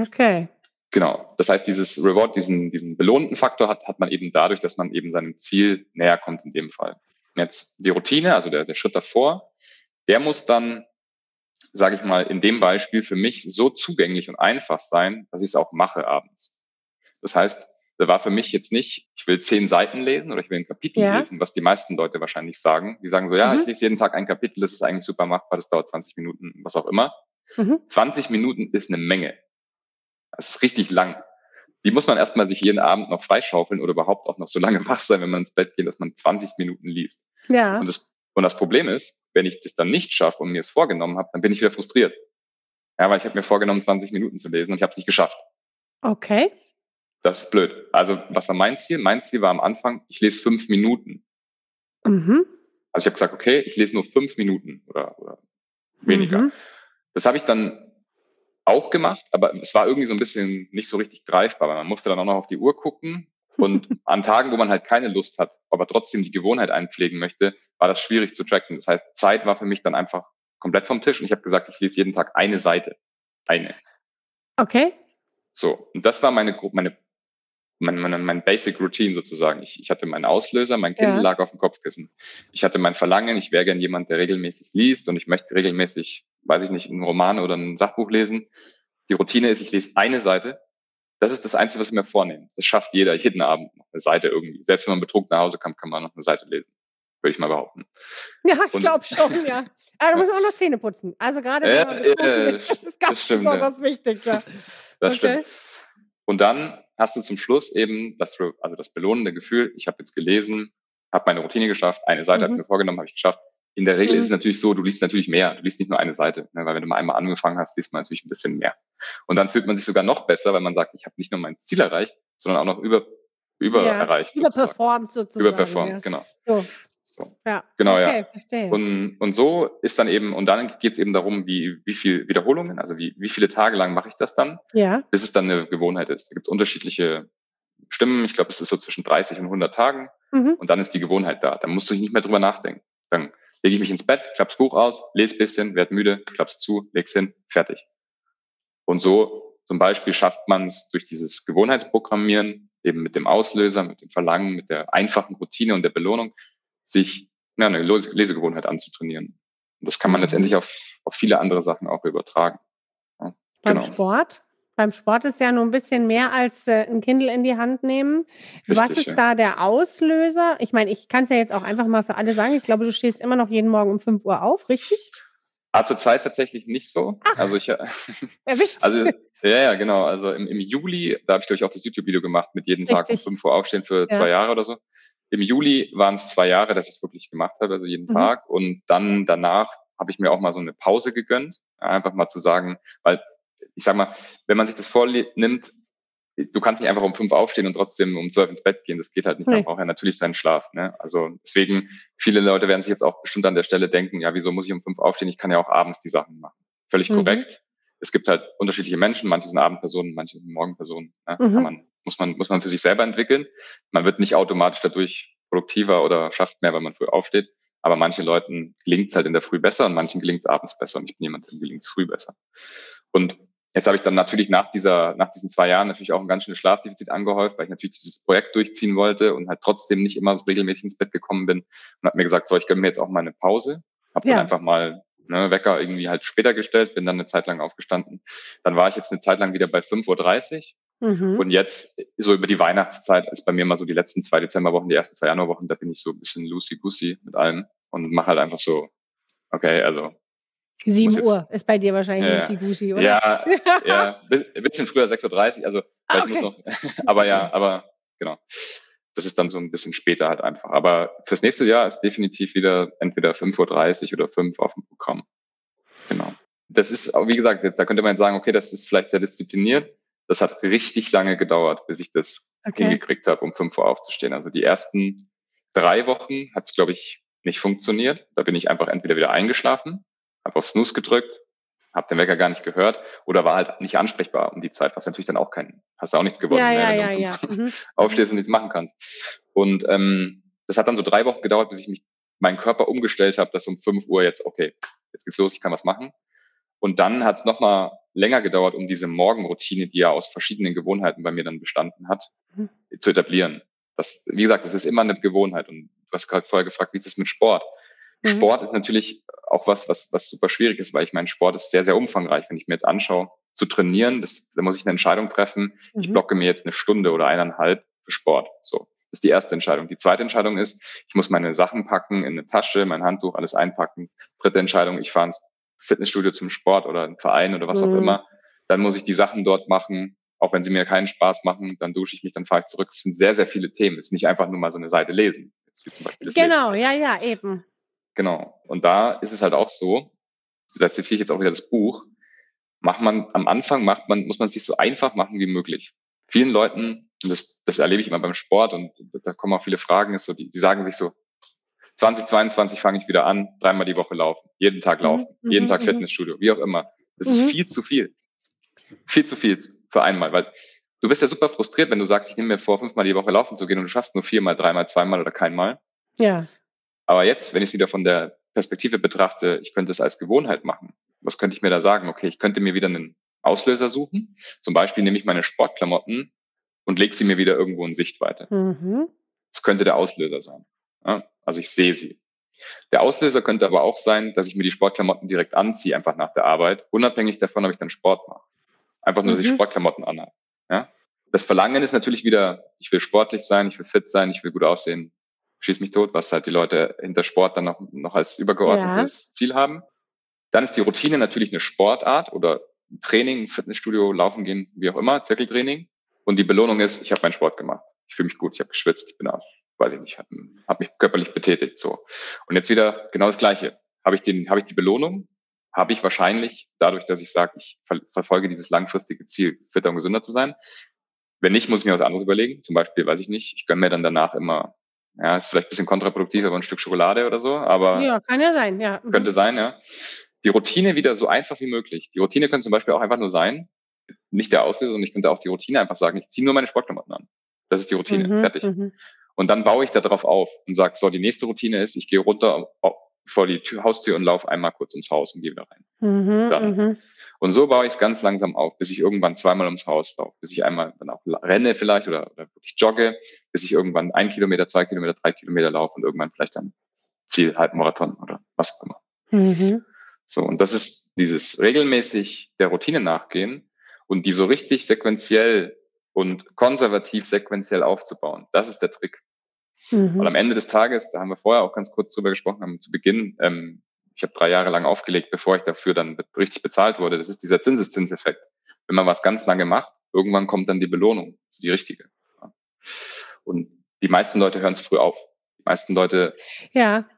Okay. Genau. Das heißt, dieses Reward, diesen, diesen belohnten Faktor hat, hat man eben dadurch, dass man eben seinem Ziel näher kommt in dem Fall. Jetzt die Routine, also der, der Schritt davor, der muss dann, sage ich mal, in dem Beispiel für mich so zugänglich und einfach sein, dass ich es auch mache abends. Das heißt, da war für mich jetzt nicht, ich will zehn Seiten lesen oder ich will ein Kapitel ja. lesen, was die meisten Leute wahrscheinlich sagen. Die sagen so, ja, mhm. ich lese jeden Tag ein Kapitel, das ist eigentlich super machbar, das dauert 20 Minuten, was auch immer. Mhm. 20 Minuten ist eine Menge. Das ist richtig lang die muss man erstmal sich jeden Abend noch freischaufeln oder überhaupt auch noch so lange wach sein, wenn man ins Bett geht, dass man 20 Minuten liest. Ja. Und das, und das Problem ist, wenn ich das dann nicht schaffe und mir es vorgenommen habe, dann bin ich wieder frustriert. Ja, weil ich habe mir vorgenommen, 20 Minuten zu lesen und ich habe es nicht geschafft. Okay. Das ist blöd. Also was war mein Ziel? Mein Ziel war am Anfang, ich lese fünf Minuten. Mhm. Also ich habe gesagt, okay, ich lese nur fünf Minuten oder, oder weniger. Mhm. Das habe ich dann auch gemacht, aber es war irgendwie so ein bisschen nicht so richtig greifbar, weil man musste dann auch noch auf die Uhr gucken. Und an Tagen, wo man halt keine Lust hat, aber trotzdem die Gewohnheit einpflegen möchte, war das schwierig zu tracken. Das heißt, Zeit war für mich dann einfach komplett vom Tisch und ich habe gesagt, ich lese jeden Tag eine Seite. Eine. Okay. So, und das war meine, meine, meine, meine, mein Basic Routine sozusagen. Ich, ich hatte meinen Auslöser, mein Kind ja. lag auf dem Kopfkissen. Ich hatte mein Verlangen, ich wäre gern jemand, der regelmäßig liest und ich möchte regelmäßig weiß ich nicht, einen Roman oder ein Sachbuch lesen. Die Routine ist, ich lese eine Seite. Das ist das Einzige, was ich mir vornehme. Das schafft jeder jeden Abend noch eine Seite irgendwie. Selbst wenn man betrunken nach Hause kommt, kann man noch eine Seite lesen. Würde ich mal behaupten. Ja, ich glaube schon, ja. Aber da muss man auch noch Zähne putzen. Also gerade äh, äh, ist, das ist ganz das stimmt, besonders ja. wichtig, ja. Das okay. stimmt. Und dann hast du zum Schluss eben das, also das belohnende Gefühl, ich habe jetzt gelesen, habe meine Routine geschafft, eine Seite mhm. habe ich mir vorgenommen, habe ich geschafft, in der Regel mhm. ist es natürlich so, du liest natürlich mehr. Du liest nicht nur eine Seite, ne? weil wenn du mal einmal angefangen hast, liest man natürlich ein bisschen mehr. Und dann fühlt man sich sogar noch besser, weil man sagt, ich habe nicht nur mein Ziel erreicht, sondern auch noch über, über ja, erreicht. Überperformt sozusagen. Überperformt, ja. genau. So. So. Ja. Genau, okay, ja. Verstehe. Und, und so ist dann eben, und dann geht es eben darum, wie, wie viel Wiederholungen, also wie, wie viele Tage lang mache ich das dann, ja. bis es dann eine Gewohnheit ist. Es gibt unterschiedliche Stimmen, ich glaube, es ist so zwischen 30 und 100 Tagen mhm. und dann ist die Gewohnheit da. Dann musst du nicht mehr drüber nachdenken. Dann lege ich mich ins Bett, klapp's Buch aus, lese bisschen, werd müde, klapp's zu, leg's hin, fertig. Und so zum Beispiel schafft man es durch dieses Gewohnheitsprogrammieren, eben mit dem Auslöser, mit dem Verlangen, mit der einfachen Routine und der Belohnung, sich ja, eine Lesegewohnheit anzutrainieren. Und das kann man mhm. letztendlich auf, auf viele andere Sachen auch übertragen. Ja, Beim genau. Sport? Beim Sport ist ja nur ein bisschen mehr als äh, ein Kindle in die Hand nehmen. Richtig, Was ist ja. da der Auslöser? Ich meine, ich kann es ja jetzt auch einfach mal für alle sagen. Ich glaube, du stehst immer noch jeden Morgen um 5 Uhr auf, richtig? Ah, zurzeit tatsächlich nicht so. Ach, also ich erwischt. Also ja, ja, genau. Also im, im Juli, da habe ich glaube ich auch das YouTube-Video gemacht mit jeden Richtig. Tag um 5 Uhr aufstehen für ja. zwei Jahre oder so. Im Juli waren es zwei Jahre, dass ich es wirklich gemacht habe, also jeden mhm. Tag. Und dann danach habe ich mir auch mal so eine Pause gegönnt, einfach mal zu sagen, weil ich sag mal, wenn man sich das vornimmt, du kannst nicht einfach um fünf aufstehen und trotzdem um zwölf ins Bett gehen. Das geht halt nicht. Nee. Man braucht ja natürlich seinen Schlaf. Ne? Also deswegen, viele Leute werden sich jetzt auch bestimmt an der Stelle denken, ja, wieso muss ich um fünf aufstehen? Ich kann ja auch abends die Sachen machen. Völlig mhm. korrekt. Es gibt halt unterschiedliche Menschen. Manche sind Abendpersonen, manche sind Morgenpersonen. Ne? Mhm. Kann man, muss man, muss man für sich selber entwickeln. Man wird nicht automatisch dadurch produktiver oder schafft mehr, weil man früh aufsteht. Aber manchen Leuten gelingt es halt in der Früh besser und manchen gelingt es abends besser. Und ich bin jemand, dem gelingt es früh besser. Und jetzt habe ich dann natürlich nach dieser, nach diesen zwei Jahren natürlich auch ein ganz schönes Schlafdefizit angehäuft, weil ich natürlich dieses Projekt durchziehen wollte und halt trotzdem nicht immer so regelmäßig ins Bett gekommen bin und habe mir gesagt, so, ich gönne mir jetzt auch mal eine Pause. Habe ja. dann einfach mal ne, Wecker irgendwie halt später gestellt, bin dann eine Zeit lang aufgestanden. Dann war ich jetzt eine Zeit lang wieder bei 5.30 Uhr Mhm. Und jetzt, so über die Weihnachtszeit, ist bei mir mal so die letzten zwei Dezemberwochen, die ersten zwei Januarwochen, da bin ich so ein bisschen loosey-goosey mit allem und mache halt einfach so, okay, also. Sieben Uhr ist bei dir wahrscheinlich äh, loosey-goosey, oder? Ja, ja, ein bisschen früher 6.30 Uhr, also ah, okay. muss noch, aber ja, aber genau. Das ist dann so ein bisschen später halt einfach. Aber fürs nächste Jahr ist definitiv wieder entweder 5.30 Uhr oder 5 auf dem Programm. Genau. Das ist, wie gesagt, da könnte man sagen, okay, das ist vielleicht sehr diszipliniert das hat richtig lange gedauert, bis ich das okay. hingekriegt habe, um 5 Uhr aufzustehen. Also die ersten drei Wochen hat es, glaube ich, nicht funktioniert. Da bin ich einfach entweder wieder eingeschlafen, habe auf Snooze gedrückt, habe den Wecker gar nicht gehört oder war halt nicht ansprechbar um die Zeit, was natürlich dann auch kein, hast du auch nichts gewonnen, ja, mehr, ja, ja, ja. Mhm. aufstehst und nichts machen kannst. Und ähm, das hat dann so drei Wochen gedauert, bis ich mich meinen Körper umgestellt habe, dass um 5 Uhr jetzt, okay, jetzt geht's los, ich kann was machen. Und dann hat es nochmal länger gedauert, um diese Morgenroutine, die ja aus verschiedenen Gewohnheiten bei mir dann bestanden hat, mhm. zu etablieren. Das, wie gesagt, das ist immer eine Gewohnheit. Und du hast gerade vorher gefragt, wie ist es mit Sport? Mhm. Sport ist natürlich auch was, was, was super schwierig ist, weil ich mein Sport ist sehr, sehr umfangreich. Wenn ich mir jetzt anschaue, zu trainieren, das, da muss ich eine Entscheidung treffen. Mhm. Ich blocke mir jetzt eine Stunde oder eineinhalb für Sport. So. Das ist die erste Entscheidung. Die zweite Entscheidung ist, ich muss meine Sachen packen in eine Tasche, mein Handtuch, alles einpacken. Dritte Entscheidung, ich fahre ins Fitnessstudio zum Sport oder ein Verein oder was mhm. auch immer, dann muss ich die Sachen dort machen, auch wenn sie mir keinen Spaß machen, dann dusche ich mich, dann fahre ich zurück. Es sind sehr, sehr viele Themen. Es ist nicht einfach nur mal so eine Seite lesen. genau, Lesen. ja, ja, eben. Genau. Und da ist es halt auch so, da zitiere ich jetzt auch wieder das Buch, macht man am Anfang, macht man, muss man es sich so einfach machen wie möglich. Vielen Leuten, und das, das erlebe ich immer beim Sport und da kommen auch viele Fragen, ist so, die, die sagen sich so, 2022 fange ich wieder an, dreimal die Woche laufen, jeden Tag mhm, laufen, mhm, jeden Tag mhm. Fitnessstudio, wie auch immer. Das ist mhm. viel zu viel. Viel zu viel für einmal, weil du bist ja super frustriert, wenn du sagst, ich nehme mir vor, fünfmal die Woche laufen zu gehen und du schaffst nur viermal, dreimal, zweimal oder keinmal. Ja. Aber jetzt, wenn ich es wieder von der Perspektive betrachte, ich könnte es als Gewohnheit machen. Was könnte ich mir da sagen? Okay, ich könnte mir wieder einen Auslöser suchen. Zum Beispiel nehme ich meine Sportklamotten und lege sie mir wieder irgendwo in Sichtweite. Mhm. Das könnte der Auslöser sein. Ja, also ich sehe sie. Der Auslöser könnte aber auch sein, dass ich mir die Sportklamotten direkt anziehe, einfach nach der Arbeit, unabhängig davon, ob ich dann Sport mache. Einfach nur, dass ich mhm. Sportklamotten anhabe. Ja? Das Verlangen ist natürlich wieder, ich will sportlich sein, ich will fit sein, ich will gut aussehen, schieß mich tot, was halt die Leute hinter Sport dann noch, noch als übergeordnetes ja. Ziel haben. Dann ist die Routine natürlich eine Sportart oder Training, Fitnessstudio, Laufen gehen, wie auch immer, Zirkeltraining. Und die Belohnung ist, ich habe meinen Sport gemacht. Ich fühle mich gut, ich habe geschwitzt, ich bin aus weiß ich nicht, habe hab mich körperlich betätigt. So. Und jetzt wieder genau das Gleiche. Habe ich, den, habe ich die Belohnung? Habe ich wahrscheinlich, dadurch, dass ich sage, ich ver verfolge dieses langfristige Ziel, fitter und gesünder zu sein. Wenn nicht, muss ich mir was anderes überlegen. Zum Beispiel, weiß ich nicht, ich gönne mir dann danach immer, ja, ist vielleicht ein bisschen kontraproduktiv, aber ein Stück Schokolade oder so, aber. Ja, kann ja sein, ja. Mhm. Könnte sein, ja. Die Routine wieder so einfach wie möglich. Die Routine könnte zum Beispiel auch einfach nur sein, nicht der Auslöser, sondern ich könnte auch die Routine einfach sagen, ich ziehe nur meine Sportklamotten an. Das ist die Routine, mhm, fertig. Mhm. Und dann baue ich da drauf auf und sage, so, die nächste Routine ist, ich gehe runter vor die Tür, Haustür und laufe einmal kurz ums Haus und gehe wieder rein. Mhm, dann. Und so baue ich es ganz langsam auf, bis ich irgendwann zweimal ums Haus laufe, bis ich einmal dann auch renne vielleicht oder, oder wirklich jogge, bis ich irgendwann ein Kilometer, zwei Kilometer, drei Kilometer laufe und irgendwann vielleicht dann Ziel Halbmarathon oder was auch immer. Mhm. So, und das ist dieses regelmäßig der Routine nachgehen und die so richtig sequenziell und konservativ sequenziell aufzubauen. Das ist der Trick. Mhm. Und am Ende des Tages, da haben wir vorher auch ganz kurz drüber gesprochen, haben zu Beginn, ähm, ich habe drei Jahre lang aufgelegt, bevor ich dafür dann richtig bezahlt wurde. Das ist dieser Zinseszinseffekt. Wenn man was ganz lange macht, irgendwann kommt dann die Belohnung, also die richtige. Und die meisten Leute hören es früh auf. Die meisten Leute. Ja,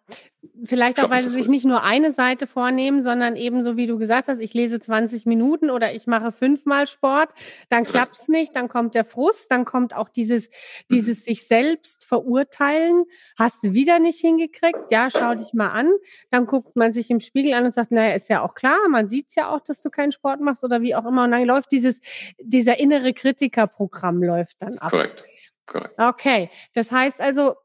Vielleicht auch, weil sie sich nicht nur eine Seite vornehmen, sondern eben so wie du gesagt hast, ich lese 20 Minuten oder ich mache fünfmal Sport, dann klappt es nicht, dann kommt der Frust, dann kommt auch dieses, mhm. dieses sich selbst verurteilen. Hast du wieder nicht hingekriegt? Ja, schau dich mal an. Dann guckt man sich im Spiegel an und sagt, naja, ist ja auch klar, man sieht ja auch, dass du keinen Sport machst oder wie auch immer. Und dann läuft dieses, dieser innere Kritikerprogramm läuft dann ab. Korrekt. Korrekt. Okay. Das heißt also,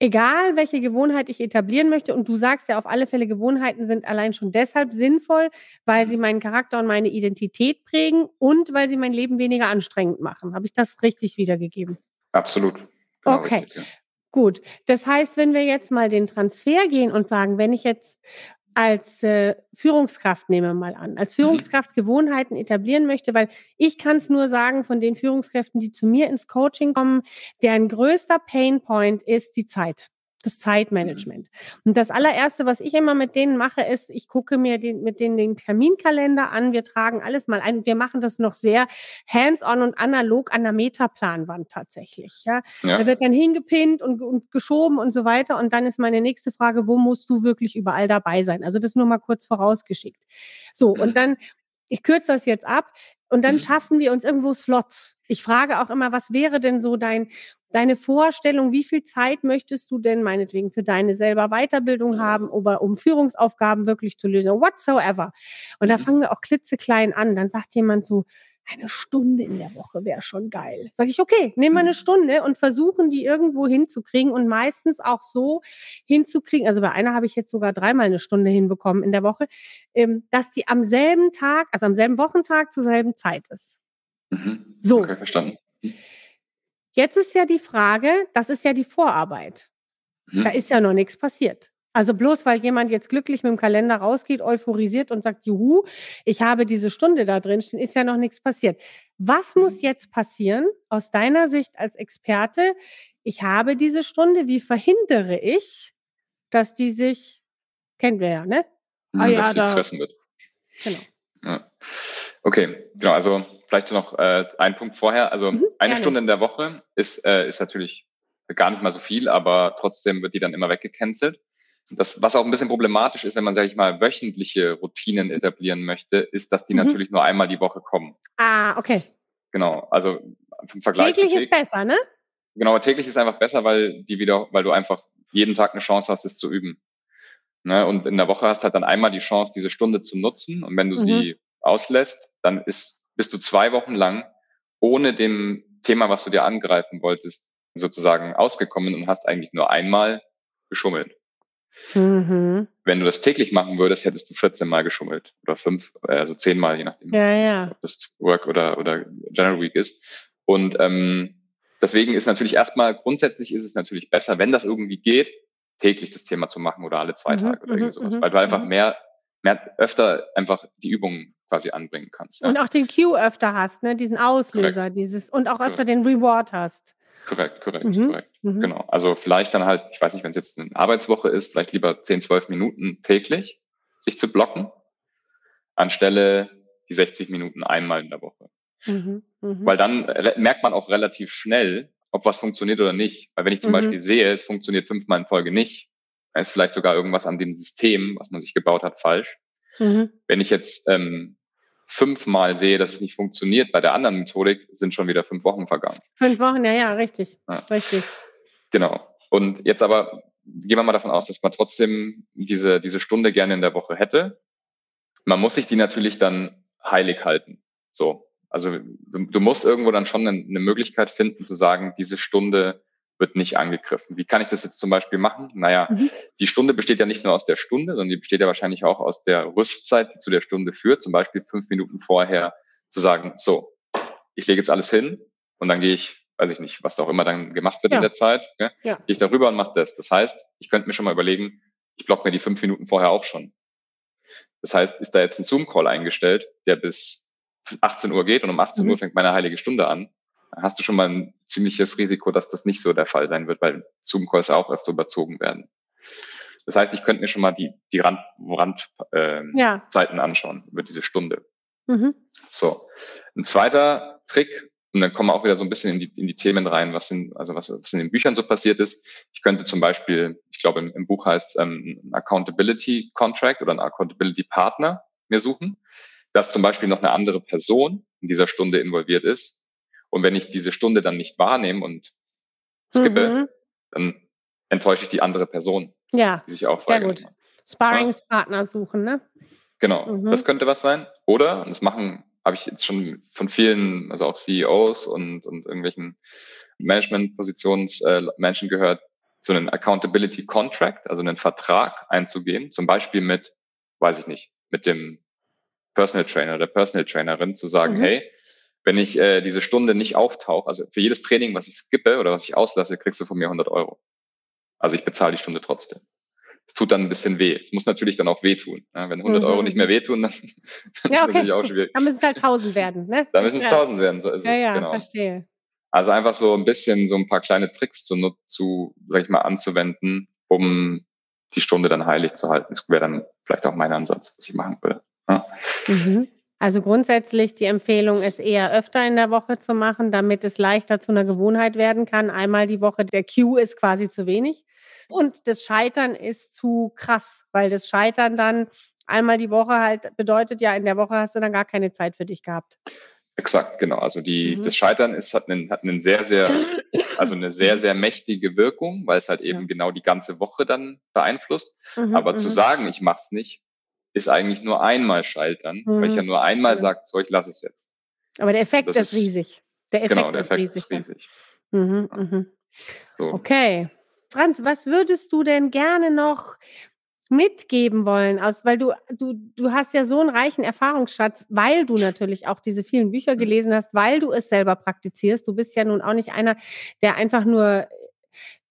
egal welche Gewohnheit ich etablieren möchte, und du sagst ja auf alle Fälle, Gewohnheiten sind allein schon deshalb sinnvoll, weil sie meinen Charakter und meine Identität prägen und weil sie mein Leben weniger anstrengend machen. Habe ich das richtig wiedergegeben? Absolut. Genau okay. Richtig, ja. Gut. Das heißt, wenn wir jetzt mal den Transfer gehen und sagen, wenn ich jetzt als äh, Führungskraft nehmen wir mal an, als mhm. Führungskraft Gewohnheiten etablieren möchte, weil ich kann es nur sagen von den Führungskräften, die zu mir ins Coaching kommen, deren größter Painpoint ist die Zeit das Zeitmanagement. Und das allererste, was ich immer mit denen mache, ist, ich gucke mir den, mit denen den Terminkalender an. Wir tragen alles mal ein. Wir machen das noch sehr hands-on und analog an der Metaplanwand tatsächlich. Ja, ja. da wird dann hingepinnt und, und geschoben und so weiter. Und dann ist meine nächste Frage, wo musst du wirklich überall dabei sein? Also das nur mal kurz vorausgeschickt. So. Und dann ich kürze das jetzt ab. Und dann mhm. schaffen wir uns irgendwo Slots. Ich frage auch immer, was wäre denn so dein, deine Vorstellung? Wie viel Zeit möchtest du denn meinetwegen für deine selber Weiterbildung haben oder um Führungsaufgaben wirklich zu lösen? Whatsoever. Und da mhm. fangen wir auch klitzeklein an. Dann sagt jemand so, eine Stunde in der Woche wäre schon geil. Sag ich, okay, nehmen wir eine mhm. Stunde und versuchen die irgendwo hinzukriegen und meistens auch so hinzukriegen. Also bei einer habe ich jetzt sogar dreimal eine Stunde hinbekommen in der Woche, ähm, dass die am selben Tag, also am selben Wochentag zur selben Zeit ist. Mhm. So. Okay, verstanden. Jetzt ist ja die Frage, das ist ja die Vorarbeit. Mhm. Da ist ja noch nichts passiert. Also bloß weil jemand jetzt glücklich mit dem Kalender rausgeht, euphorisiert und sagt, juhu, ich habe diese Stunde da drin stehen, ist ja noch nichts passiert. Was muss mhm. jetzt passieren aus deiner Sicht als Experte? Ich habe diese Stunde, wie verhindere ich, dass die sich, kennen wir ja, ne? Ah, ja, dass da, fressen wird. Genau. Ja. Okay, genau, also vielleicht noch äh, ein Punkt vorher. Also mhm, eine gerne. Stunde in der Woche ist, äh, ist natürlich gar nicht mal so viel, aber trotzdem wird die dann immer weggecancelt. Das, was auch ein bisschen problematisch ist, wenn man, sage ich mal, wöchentliche Routinen etablieren möchte, ist, dass die mhm. natürlich nur einmal die Woche kommen. Ah, okay. Genau, also im Vergleich. Täglich ist besser, ne? Genau, täglich ist einfach besser, weil die wieder, weil du einfach jeden Tag eine Chance hast, es zu üben. Ne? Und in der Woche hast du halt dann einmal die Chance, diese Stunde zu nutzen. Und wenn du mhm. sie auslässt, dann ist, bist du zwei Wochen lang ohne dem Thema, was du dir angreifen wolltest, sozusagen ausgekommen und hast eigentlich nur einmal geschummelt. Mhm. Wenn du das täglich machen würdest, hättest du 14 Mal geschummelt oder fünf, also zehn Mal, je nachdem, ja, ja. ob das Work oder, oder General Week ist. Und ähm, deswegen ist natürlich erstmal, grundsätzlich ist es natürlich besser, wenn das irgendwie geht, täglich das Thema zu machen oder alle zwei mhm, Tage oder mhm, irgendwie sowas, mhm, weil du einfach mhm. mehr, mehr öfter einfach die Übungen quasi anbringen kannst. Ja. Und auch den Cue öfter hast, ne? diesen Auslöser, Correct. dieses und auch öfter Correct. den Reward hast. Korrekt, korrekt, mhm. korrekt. Mhm. Genau. Also vielleicht dann halt, ich weiß nicht, wenn es jetzt eine Arbeitswoche ist, vielleicht lieber 10, 12 Minuten täglich sich zu blocken, anstelle die 60 Minuten einmal in der Woche. Mhm. Mhm. Weil dann merkt man auch relativ schnell, ob was funktioniert oder nicht. Weil wenn ich zum mhm. Beispiel sehe, es funktioniert fünfmal in Folge nicht, dann ist vielleicht sogar irgendwas an dem System, was man sich gebaut hat, falsch. Mhm. Wenn ich jetzt ähm, fünfmal sehe, dass es nicht funktioniert, bei der anderen Methodik sind schon wieder fünf Wochen vergangen. Fünf Wochen, ja, ja, richtig. Ja. Richtig. Genau. Und jetzt aber gehen wir mal davon aus, dass man trotzdem diese, diese Stunde gerne in der Woche hätte. Man muss sich die natürlich dann heilig halten. So. Also du, du musst irgendwo dann schon eine, eine Möglichkeit finden zu sagen, diese Stunde wird nicht angegriffen. Wie kann ich das jetzt zum Beispiel machen? Naja, mhm. die Stunde besteht ja nicht nur aus der Stunde, sondern die besteht ja wahrscheinlich auch aus der Rüstzeit, die zu der Stunde führt. Zum Beispiel fünf Minuten vorher zu sagen, so, ich lege jetzt alles hin und dann gehe ich, weiß ich nicht, was auch immer dann gemacht wird ja. in der Zeit, ja, ja. gehe ich darüber und mache das. Das heißt, ich könnte mir schon mal überlegen, ich block mir die fünf Minuten vorher auch schon. Das heißt, ist da jetzt ein Zoom-Call eingestellt, der bis 18 Uhr geht und um 18 mhm. Uhr fängt meine heilige Stunde an, hast du schon mal ein ziemliches Risiko, dass das nicht so der Fall sein wird, weil Zoom-Calls auch öfter überzogen werden. Das heißt, ich könnte mir schon mal die, die Rand, Rand äh, ja. Zeiten anschauen über diese Stunde. Mhm. So. Ein zweiter Trick, und dann kommen wir auch wieder so ein bisschen in die, in die Themen rein, was in, also was, was in den Büchern so passiert ist. Ich könnte zum Beispiel, ich glaube im, im Buch heißt es ähm, ein Accountability Contract oder ein Accountability Partner mir suchen, dass zum Beispiel noch eine andere Person in dieser Stunde involviert ist, und wenn ich diese Stunde dann nicht wahrnehme und skippe, mhm. dann enttäusche ich die andere Person. Ja, die sich auch sehr gut. Sparringspartner suchen, ne? Genau, mhm. das könnte was sein. Oder, und das machen, habe ich jetzt schon von vielen, also auch CEOs und, und irgendwelchen Management-Positionsmenschen äh, gehört, so einen Accountability Contract, also einen Vertrag einzugehen, zum Beispiel mit, weiß ich nicht, mit dem Personal Trainer oder Personal Trainerin zu sagen, mhm. hey, wenn ich äh, diese Stunde nicht auftauche, also für jedes Training, was ich skippe oder was ich auslasse, kriegst du von mir 100 Euro. Also ich bezahle die Stunde trotzdem. Es tut dann ein bisschen weh. Es muss natürlich dann auch wehtun. Ja, wenn 100 mhm. Euro nicht mehr wehtun, dann, dann ja, okay. ist natürlich auch schwierig. Dann müssen es halt 1000 werden, ne? Dann müssen es 1000 werden, so ist ja, es, ja, genau. verstehe. Also einfach so ein bisschen so ein paar kleine Tricks zu, zu sag ich mal, anzuwenden, um die Stunde dann heilig zu halten. Das wäre dann vielleicht auch mein Ansatz, was ich machen würde. Ja. Mhm. Also grundsätzlich die Empfehlung ist eher öfter in der Woche zu machen, damit es leichter zu einer Gewohnheit werden kann. Einmal die Woche, der Q ist quasi zu wenig. Und das Scheitern ist zu krass, weil das Scheitern dann einmal die Woche halt bedeutet, ja, in der Woche hast du dann gar keine Zeit für dich gehabt. Exakt, genau. Also die, mhm. das Scheitern ist, hat einen, hat einen sehr, sehr, also eine sehr, sehr mächtige Wirkung, weil es halt eben ja. genau die ganze Woche dann beeinflusst. Mhm, Aber zu mhm. sagen, ich mach's nicht, ist eigentlich nur einmal scheitern, weil ich ja mhm. nur einmal ja. sage, so, ich lasse es jetzt. Aber der Effekt ist, ist, riesig. Der Effekt, genau, der Effekt ist riesig. Ist riesig. Mhm, mhm. So. Okay. Franz, was würdest du denn gerne noch mitgeben wollen, aus, weil du, du, du hast ja so einen reichen Erfahrungsschatz, weil du natürlich auch diese vielen Bücher mhm. gelesen hast, weil du es selber praktizierst. Du bist ja nun auch nicht einer, der einfach nur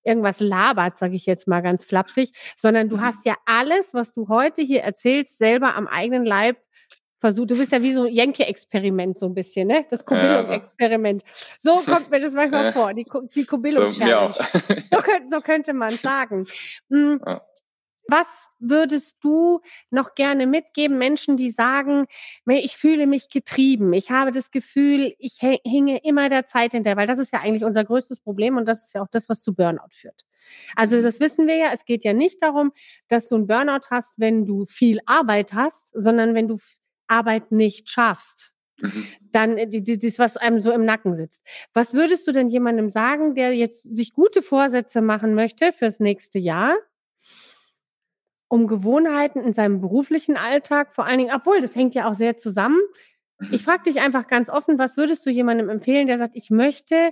irgendwas labert, sage ich jetzt mal ganz flapsig, sondern du mhm. hast ja alles, was du heute hier erzählst, selber am eigenen Leib versucht. Du bist ja wie so ein Jenke-Experiment so ein bisschen, ne? Das Kobillum-Experiment. So kommt mir das manchmal vor, die, die Kobillum-Challenge. So, so, könnte, so könnte man sagen. Hm, was würdest du noch gerne mitgeben, Menschen, die sagen, ich fühle mich getrieben, ich habe das Gefühl, ich hänge immer der Zeit hinterher, weil das ist ja eigentlich unser größtes Problem und das ist ja auch das, was zu Burnout führt. Also mhm. das wissen wir ja, es geht ja nicht darum, dass du einen Burnout hast, wenn du viel Arbeit hast, sondern wenn du Arbeit nicht schaffst. Mhm. Dann äh, das, was einem so im Nacken sitzt. Was würdest du denn jemandem sagen, der jetzt sich gute Vorsätze machen möchte fürs nächste Jahr? Um Gewohnheiten in seinem beruflichen Alltag, vor allen Dingen, obwohl das hängt ja auch sehr zusammen. Ich mhm. frage dich einfach ganz offen, was würdest du jemandem empfehlen, der sagt, ich möchte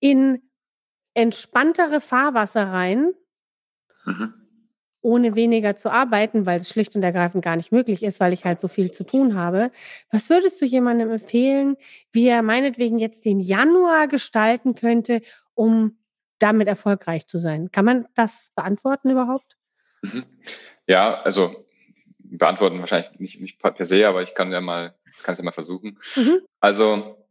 in entspanntere Fahrwasser rein, mhm. ohne weniger zu arbeiten, weil es schlicht und ergreifend gar nicht möglich ist, weil ich halt so viel zu tun habe. Was würdest du jemandem empfehlen, wie er meinetwegen jetzt den Januar gestalten könnte, um damit erfolgreich zu sein? Kann man das beantworten überhaupt? Mhm. Ja, also beantworten wahrscheinlich nicht, nicht per se, aber ich kann ja mal, kann es ja mal versuchen. Mhm. Also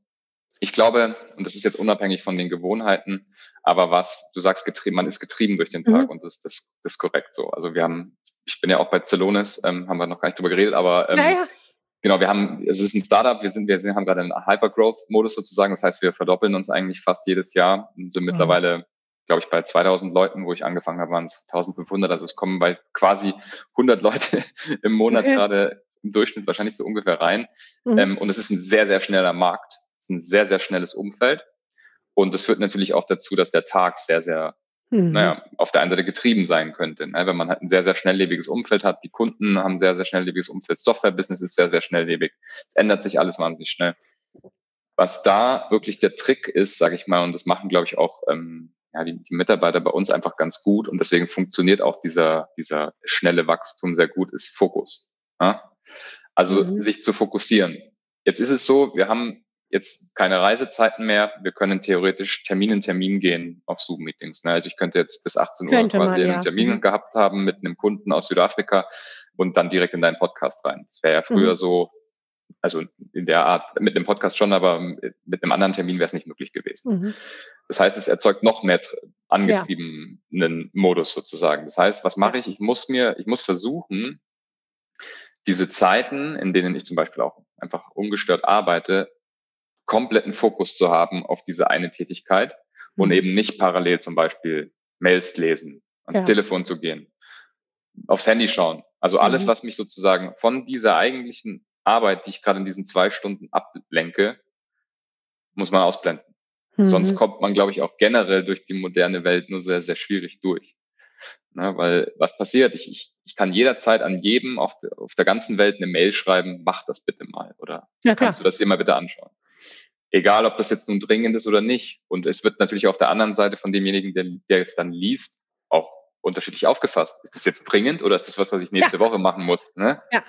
ich glaube, und das ist jetzt unabhängig von den Gewohnheiten, aber was, du sagst, getrieben, man ist getrieben durch den Tag mhm. und das, das, das ist korrekt so. Also wir haben, ich bin ja auch bei Zelonis, ähm, haben wir noch gar nicht drüber geredet, aber ähm, naja. genau, wir haben, es ist ein Startup, wir sind, wir haben gerade einen Hypergrowth-Modus sozusagen, das heißt, wir verdoppeln uns eigentlich fast jedes Jahr und sind mhm. mittlerweile glaube ich, bei 2000 Leuten, wo ich angefangen habe, waren es 1500. Also es kommen bei quasi 100 Leute im Monat okay. gerade im Durchschnitt wahrscheinlich so ungefähr rein. Mhm. Ähm, und es ist ein sehr, sehr schneller Markt. Es ist ein sehr, sehr schnelles Umfeld. Und das führt natürlich auch dazu, dass der Tag sehr, sehr, mhm. naja, auf der einen Seite getrieben sein könnte. Ne? Wenn man halt ein sehr, sehr schnelllebiges Umfeld hat, die Kunden haben ein sehr, sehr schnelllebiges Umfeld, Software-Business ist sehr, sehr schnelllebig. Es ändert sich alles wahnsinnig schnell. Was da wirklich der Trick ist, sage ich mal, und das machen, glaube ich, auch ähm, ja, die, die Mitarbeiter bei uns einfach ganz gut und deswegen funktioniert auch dieser, dieser schnelle Wachstum sehr gut, ist Fokus. Ja? Also mhm. sich zu fokussieren. Jetzt ist es so, wir haben jetzt keine Reisezeiten mehr. Wir können theoretisch Termin in Termin gehen auf Zoom-Meetings. Ne? Also ich könnte jetzt bis 18 könnte Uhr quasi man, ja. einen Termin mhm. gehabt haben mit einem Kunden aus Südafrika und dann direkt in deinen Podcast rein. Das wäre ja früher mhm. so, also in der Art, mit einem Podcast schon, aber mit einem anderen Termin wäre es nicht möglich gewesen. Mhm. Das heißt, es erzeugt noch mehr angetriebenen ja. Modus sozusagen. Das heißt, was mache ich? Ich muss mir, ich muss versuchen, diese Zeiten, in denen ich zum Beispiel auch einfach ungestört arbeite, kompletten Fokus zu haben auf diese eine Tätigkeit und mhm. eben nicht parallel zum Beispiel Mails lesen, ans ja. Telefon zu gehen, aufs Handy schauen. Also alles, mhm. was mich sozusagen von dieser eigentlichen Arbeit, die ich gerade in diesen zwei Stunden ablenke, muss man ausblenden. Mhm. Sonst kommt man, glaube ich, auch generell durch die moderne Welt nur sehr, sehr schwierig durch. Ne, weil was passiert? Ich, ich, ich kann jederzeit an jedem auf, de, auf der ganzen Welt eine Mail schreiben, mach das bitte mal oder ja, kannst du das dir mal bitte anschauen. Egal, ob das jetzt nun dringend ist oder nicht. Und es wird natürlich auf der anderen Seite von demjenigen, der, der es dann liest, unterschiedlich aufgefasst. Ist das jetzt dringend oder ist das was, was ich nächste ja. Woche machen muss? Ne? Ja.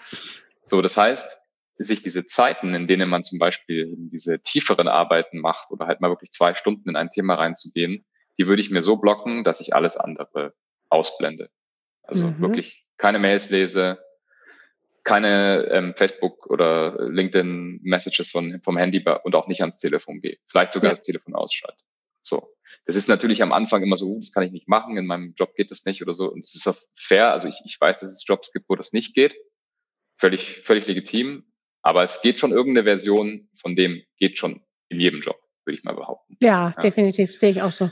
So, das heißt, sich diese Zeiten, in denen man zum Beispiel diese tieferen Arbeiten macht oder halt mal wirklich zwei Stunden in ein Thema reinzugehen, die würde ich mir so blocken, dass ich alles andere ausblende. Also mhm. wirklich keine Mails lese, keine ähm, Facebook oder LinkedIn Messages von, vom Handy und auch nicht ans Telefon gehe. Vielleicht sogar ja. das Telefon ausschalte. So. Das ist natürlich am Anfang immer so, uh, das kann ich nicht machen, in meinem Job geht das nicht oder so. Und das ist auch fair. Also ich, ich weiß, dass es Jobs gibt, wo das nicht geht. Völlig, völlig legitim. Aber es geht schon irgendeine Version von dem, geht schon in jedem Job, würde ich mal behaupten. Ja, ja. definitiv, sehe ich auch so.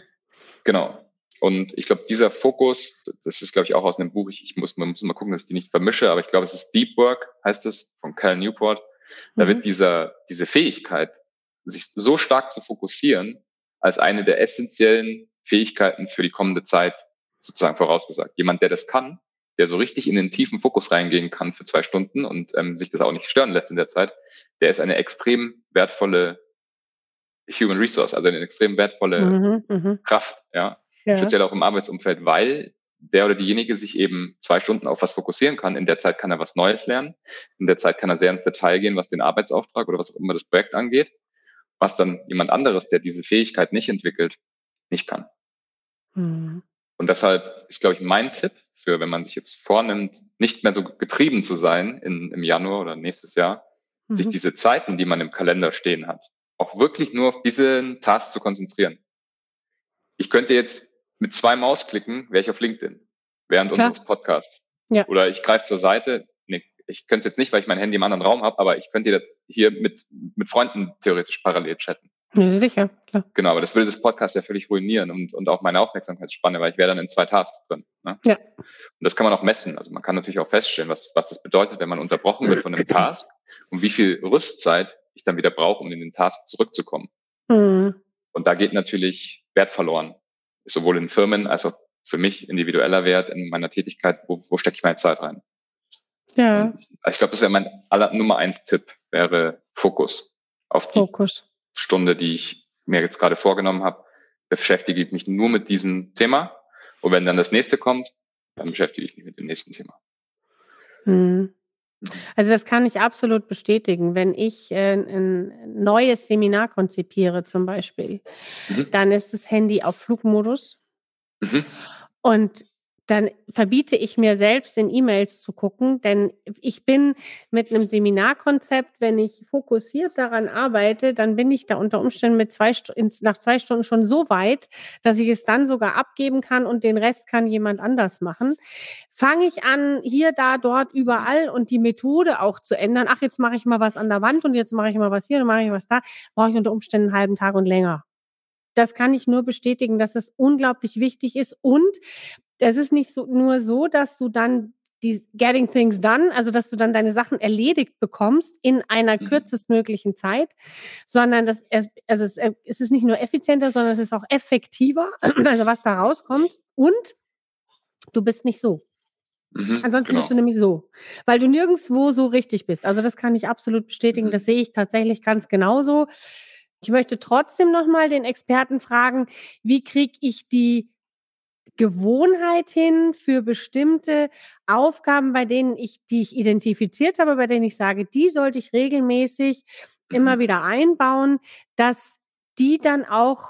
Genau. Und ich glaube, dieser Fokus, das ist, glaube ich, auch aus einem Buch, ich, ich muss, man muss mal gucken, dass ich die nicht vermische, aber ich glaube, es ist Deep Work, heißt es, von Cal Newport. Da mhm. wird dieser, diese Fähigkeit, sich so stark zu fokussieren, als eine der essentiellen Fähigkeiten für die kommende Zeit sozusagen vorausgesagt. Jemand, der das kann, der so richtig in den tiefen Fokus reingehen kann für zwei Stunden und ähm, sich das auch nicht stören lässt in der Zeit, der ist eine extrem wertvolle Human Resource, also eine extrem wertvolle mhm, mhm. Kraft, ja? ja, speziell auch im Arbeitsumfeld, weil der oder diejenige sich eben zwei Stunden auf was fokussieren kann. In der Zeit kann er was Neues lernen. In der Zeit kann er sehr ins Detail gehen, was den Arbeitsauftrag oder was auch immer das Projekt angeht, was dann jemand anderes, der diese Fähigkeit nicht entwickelt, nicht kann. Mhm. Und deshalb ist, glaube ich, mein Tipp für, wenn man sich jetzt vornimmt, nicht mehr so getrieben zu sein in, im Januar oder nächstes Jahr, mhm. sich diese Zeiten, die man im Kalender stehen hat, auch wirklich nur auf diesen Task zu konzentrieren. Ich könnte jetzt mit zwei Mausklicken, wäre ich auf LinkedIn während Klar. unseres Podcasts. Ja. Oder ich greife zur Seite, nee, ich könnte es jetzt nicht, weil ich mein Handy im anderen Raum habe, aber ich könnte hier mit, mit Freunden theoretisch parallel chatten. Ja, sicher, klar. Genau, aber das würde das Podcast ja völlig ruinieren und, und auch meine Aufmerksamkeitsspanne, weil ich wäre dann in zwei Tasks drin. Ne? Ja. Und das kann man auch messen. Also man kann natürlich auch feststellen, was, was das bedeutet, wenn man unterbrochen wird von einem Task und wie viel Rüstzeit ich dann wieder brauche, um in den Task zurückzukommen. Mhm. Und da geht natürlich Wert verloren. Sowohl in Firmen als auch für mich individueller Wert in meiner Tätigkeit. Wo, wo stecke ich meine Zeit rein? Ja. Und ich glaube, das wäre mein aller Nummer eins Tipp, wäre Fokus auf die Fokus. Stunde, die ich mir jetzt gerade vorgenommen habe, beschäftige ich mich nur mit diesem Thema. Und wenn dann das nächste kommt, dann beschäftige ich mich mit dem nächsten Thema. Mhm. Also das kann ich absolut bestätigen. Wenn ich äh, ein neues Seminar konzipiere zum Beispiel, mhm. dann ist das Handy auf Flugmodus. Mhm. Und dann verbiete ich mir selbst in E-Mails zu gucken, denn ich bin mit einem Seminarkonzept, wenn ich fokussiert daran arbeite, dann bin ich da unter Umständen mit zwei nach zwei Stunden schon so weit, dass ich es dann sogar abgeben kann und den Rest kann jemand anders machen. Fange ich an, hier, da, dort, überall und die Methode auch zu ändern. Ach, jetzt mache ich mal was an der Wand und jetzt mache ich mal was hier und mache ich was da, brauche ich unter Umständen einen halben Tag und länger das kann ich nur bestätigen, dass es unglaublich wichtig ist. Und es ist nicht so, nur so, dass du dann die Getting Things Done, also dass du dann deine Sachen erledigt bekommst in einer mhm. kürzestmöglichen Zeit, sondern das, also es, es ist nicht nur effizienter, sondern es ist auch effektiver, also was da rauskommt. Und du bist nicht so. Mhm, Ansonsten genau. bist du nämlich so, weil du nirgendwo so richtig bist. Also das kann ich absolut bestätigen. Mhm. Das sehe ich tatsächlich ganz genauso. Ich möchte trotzdem nochmal den Experten fragen, wie kriege ich die Gewohnheit hin für bestimmte Aufgaben, bei denen ich, die ich identifiziert habe, bei denen ich sage, die sollte ich regelmäßig immer mhm. wieder einbauen, dass die dann auch,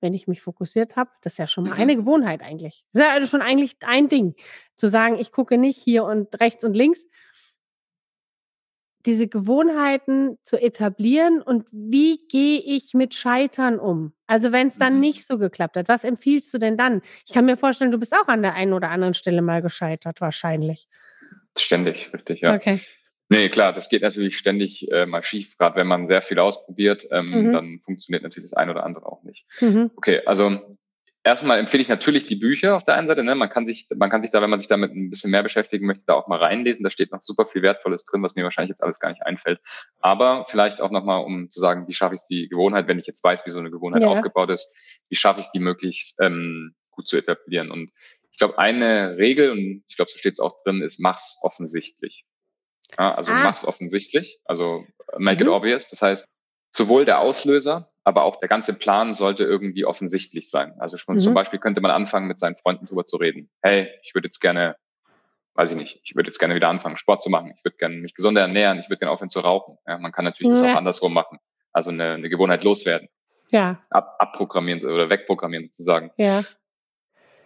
wenn ich mich fokussiert habe, das ist ja schon mal eine mhm. Gewohnheit eigentlich. Das ist ja also schon eigentlich ein Ding, zu sagen, ich gucke nicht hier und rechts und links, diese Gewohnheiten zu etablieren und wie gehe ich mit Scheitern um? Also wenn es dann mhm. nicht so geklappt hat, was empfiehlst du denn dann? Ich kann mir vorstellen, du bist auch an der einen oder anderen Stelle mal gescheitert, wahrscheinlich. Ständig, richtig, ja. Okay. Nee, klar, das geht natürlich ständig äh, mal schief, gerade wenn man sehr viel ausprobiert, ähm, mhm. dann funktioniert natürlich das eine oder andere auch nicht. Mhm. Okay, also erstmal empfehle ich natürlich die Bücher auf der einen Seite. Ne? Man kann sich, man kann sich da, wenn man sich damit ein bisschen mehr beschäftigen möchte, da auch mal reinlesen. Da steht noch super viel Wertvolles drin, was mir wahrscheinlich jetzt alles gar nicht einfällt. Aber vielleicht auch nochmal, um zu sagen, wie schaffe ich die Gewohnheit, wenn ich jetzt weiß, wie so eine Gewohnheit ja. aufgebaut ist, wie schaffe ich die möglichst ähm, gut zu etablieren. Und ich glaube, eine Regel, und ich glaube, so steht es auch drin, ist, mach's offensichtlich. Ja, also ah. mach's offensichtlich, also make mhm. it obvious. Das heißt, sowohl der Auslöser, aber auch der ganze Plan sollte irgendwie offensichtlich sein. Also schon mhm. zum Beispiel könnte man anfangen, mit seinen Freunden drüber zu reden. Hey, ich würde jetzt gerne, weiß ich nicht, ich würde jetzt gerne wieder anfangen, Sport zu machen. Ich würde gerne mich gesunder ernähren. Ich würde gerne aufhören zu rauchen. Ja, man kann natürlich ja. das auch andersrum machen. Also eine, eine Gewohnheit loswerden. Ja. Ab, abprogrammieren oder wegprogrammieren sozusagen. Ja.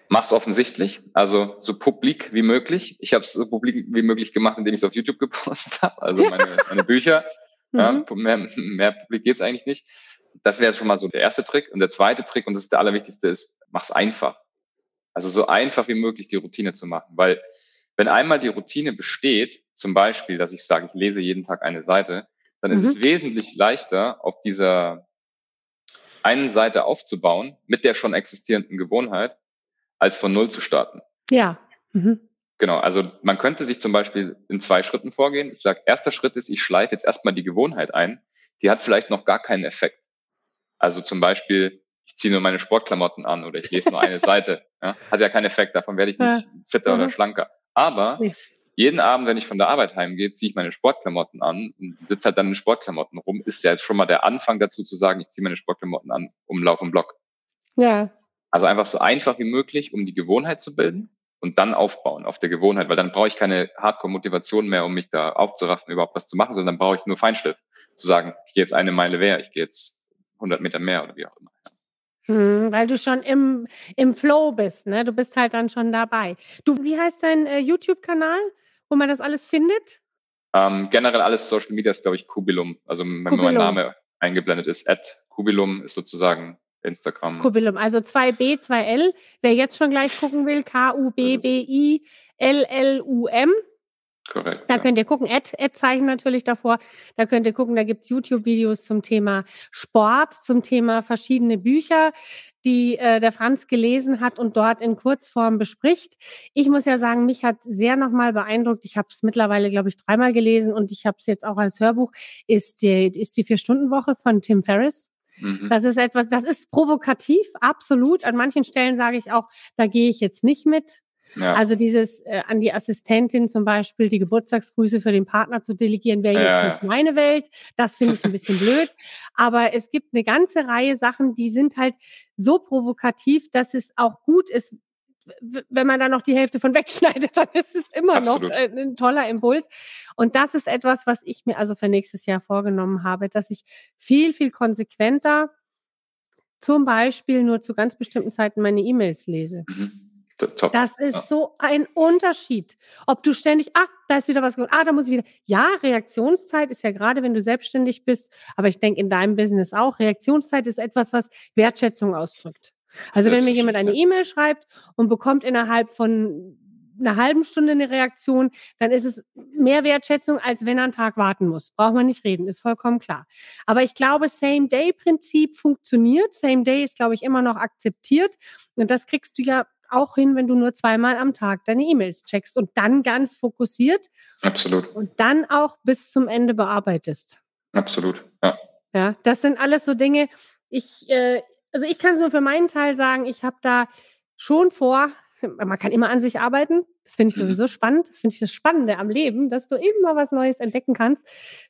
Mach's offensichtlich, also so publik wie möglich. Ich habe es so publik wie möglich gemacht, indem ich es auf YouTube gepostet habe, also meine, meine Bücher. Ja, mhm. mehr, mehr publik geht's eigentlich nicht. Das wäre schon mal so der erste Trick. Und der zweite Trick, und das ist der allerwichtigste, ist, mach's einfach. Also so einfach wie möglich die Routine zu machen. Weil wenn einmal die Routine besteht, zum Beispiel, dass ich sage, ich lese jeden Tag eine Seite, dann mhm. ist es wesentlich leichter, auf dieser einen Seite aufzubauen mit der schon existierenden Gewohnheit, als von Null zu starten. Ja. Mhm. Genau, also man könnte sich zum Beispiel in zwei Schritten vorgehen. Ich sage, erster Schritt ist, ich schleife jetzt erstmal die Gewohnheit ein. Die hat vielleicht noch gar keinen Effekt. Also zum Beispiel, ich ziehe nur meine Sportklamotten an oder ich lese nur eine Seite. Ja? Hat ja keinen Effekt, davon werde ich nicht fitter mhm. oder schlanker. Aber nee. jeden Abend, wenn ich von der Arbeit heimgehe, ziehe ich meine Sportklamotten an und sitze halt dann in Sportklamotten rum, ist ja schon mal der Anfang dazu zu sagen, ich ziehe meine Sportklamotten an, um Lauf und Block. Ja. Also einfach so einfach wie möglich, um die Gewohnheit zu bilden und dann aufbauen auf der Gewohnheit, weil dann brauche ich keine Hardcore-Motivation mehr, um mich da aufzuraffen, überhaupt was zu machen, sondern dann brauche ich nur Feinschliff, zu sagen, ich gehe jetzt eine Meile mehr, ich gehe jetzt 100 Meter mehr oder wie auch immer. Hm, weil du schon im, im Flow bist, ne? Du bist halt dann schon dabei. Du, wie heißt dein äh, YouTube-Kanal, wo man das alles findet? Ähm, generell alles Social Media ist, glaube ich, Kubilum. Also wenn Kubilum. mein Name eingeblendet ist, at Kubilum ist sozusagen Instagram. Kubilum, also 2B, 2L. Wer jetzt schon gleich gucken will, K-U-B-B-I-L-L-U-M. Korrekt. Da ja. könnt ihr gucken, Ad-Zeichen natürlich davor. Da könnt ihr gucken, da gibt's YouTube-Videos zum Thema Sport, zum Thema verschiedene Bücher, die äh, der Franz gelesen hat und dort in Kurzform bespricht. Ich muss ja sagen, mich hat sehr nochmal beeindruckt. Ich habe es mittlerweile, glaube ich, dreimal gelesen und ich habe es jetzt auch als Hörbuch, ist die, ist die Vier-Stunden-Woche von Tim Ferriss. Mhm. Das ist etwas, das ist provokativ, absolut. An manchen Stellen sage ich auch, da gehe ich jetzt nicht mit. Ja. Also dieses äh, an die Assistentin zum Beispiel die Geburtstagsgrüße für den Partner zu delegieren, wäre jetzt ja. nicht meine Welt. Das finde ich ein bisschen blöd. Aber es gibt eine ganze Reihe Sachen, die sind halt so provokativ, dass es auch gut ist, wenn man da noch die Hälfte von wegschneidet, dann ist es immer Absolut. noch äh, ein toller Impuls. Und das ist etwas, was ich mir also für nächstes Jahr vorgenommen habe, dass ich viel, viel konsequenter zum Beispiel nur zu ganz bestimmten Zeiten meine E-Mails lese. Mhm. Top. Das ist ja. so ein Unterschied. Ob du ständig, ah, da ist wieder was, ah, da muss ich wieder. Ja, Reaktionszeit ist ja gerade, wenn du selbstständig bist, aber ich denke in deinem Business auch, Reaktionszeit ist etwas, was Wertschätzung ausdrückt. Also wenn mir jemand eine E-Mail schreibt und bekommt innerhalb von einer halben Stunde eine Reaktion, dann ist es mehr Wertschätzung, als wenn er einen Tag warten muss. Braucht man nicht reden, ist vollkommen klar. Aber ich glaube, Same-Day-Prinzip funktioniert. Same-Day ist, glaube ich, immer noch akzeptiert. Und das kriegst du ja auch hin, wenn du nur zweimal am Tag deine E-Mails checkst und dann ganz fokussiert. Absolut. Und dann auch bis zum Ende bearbeitest. Absolut, ja. Ja, das sind alles so Dinge. Ich, äh, also ich kann es nur für meinen Teil sagen, ich habe da schon vor, man kann immer an sich arbeiten. Das finde ich mhm. sowieso spannend. Das finde ich das Spannende am Leben, dass du immer was Neues entdecken kannst.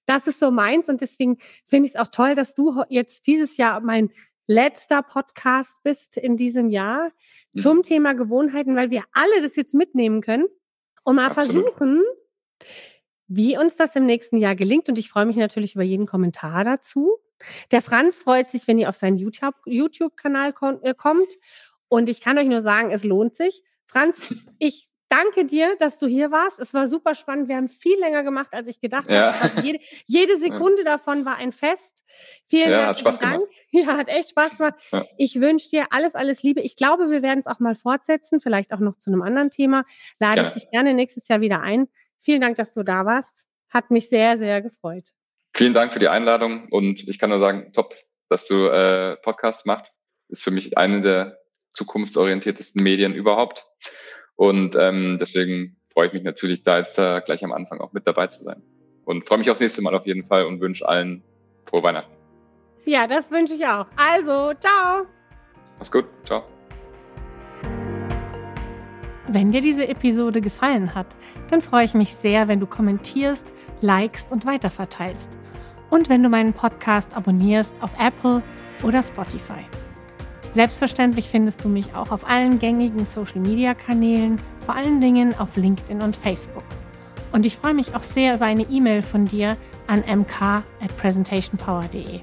Das ist so meins und deswegen finde ich es auch toll, dass du jetzt dieses Jahr mein letzter Podcast bist in diesem Jahr mhm. zum Thema Gewohnheiten, weil wir alle das jetzt mitnehmen können und mal Absolut. versuchen, wie uns das im nächsten Jahr gelingt. Und ich freue mich natürlich über jeden Kommentar dazu. Der Franz freut sich, wenn ihr auf seinen YouTube-Kanal äh, kommt. Und ich kann euch nur sagen, es lohnt sich. Franz, ich danke dir, dass du hier warst. Es war super spannend. Wir haben viel länger gemacht, als ich gedacht ja. habe. Jede, jede, Sekunde davon war ein Fest. Vielen ja, herzlichen Dank. Ja, hat echt Spaß gemacht. Ja. Ich wünsche dir alles, alles Liebe. Ich glaube, wir werden es auch mal fortsetzen, vielleicht auch noch zu einem anderen Thema. Lade ich dich gerne nächstes Jahr wieder ein. Vielen Dank, dass du da warst. Hat mich sehr, sehr gefreut. Vielen Dank für die Einladung und ich kann nur sagen, top, dass du äh, Podcasts machst. Ist für mich eine der zukunftsorientiertesten Medien überhaupt. Und ähm, deswegen freue ich mich natürlich, da jetzt äh, gleich am Anfang auch mit dabei zu sein. Und freue mich aufs nächste Mal auf jeden Fall und wünsche allen frohe Weihnachten. Ja, das wünsche ich auch. Also, ciao. Mach's gut. Ciao. Wenn dir diese Episode gefallen hat, dann freue ich mich sehr, wenn du kommentierst, likest und weiterverteilst. und wenn du meinen Podcast abonnierst auf Apple oder Spotify. Selbstverständlich findest du mich auch auf allen gängigen Social-Media-Kanälen, vor allen Dingen auf LinkedIn und Facebook. Und ich freue mich auch sehr über eine E-Mail von dir an mk at presentationpower.de.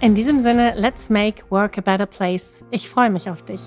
In diesem Sinne, let's make work a better place. Ich freue mich auf dich.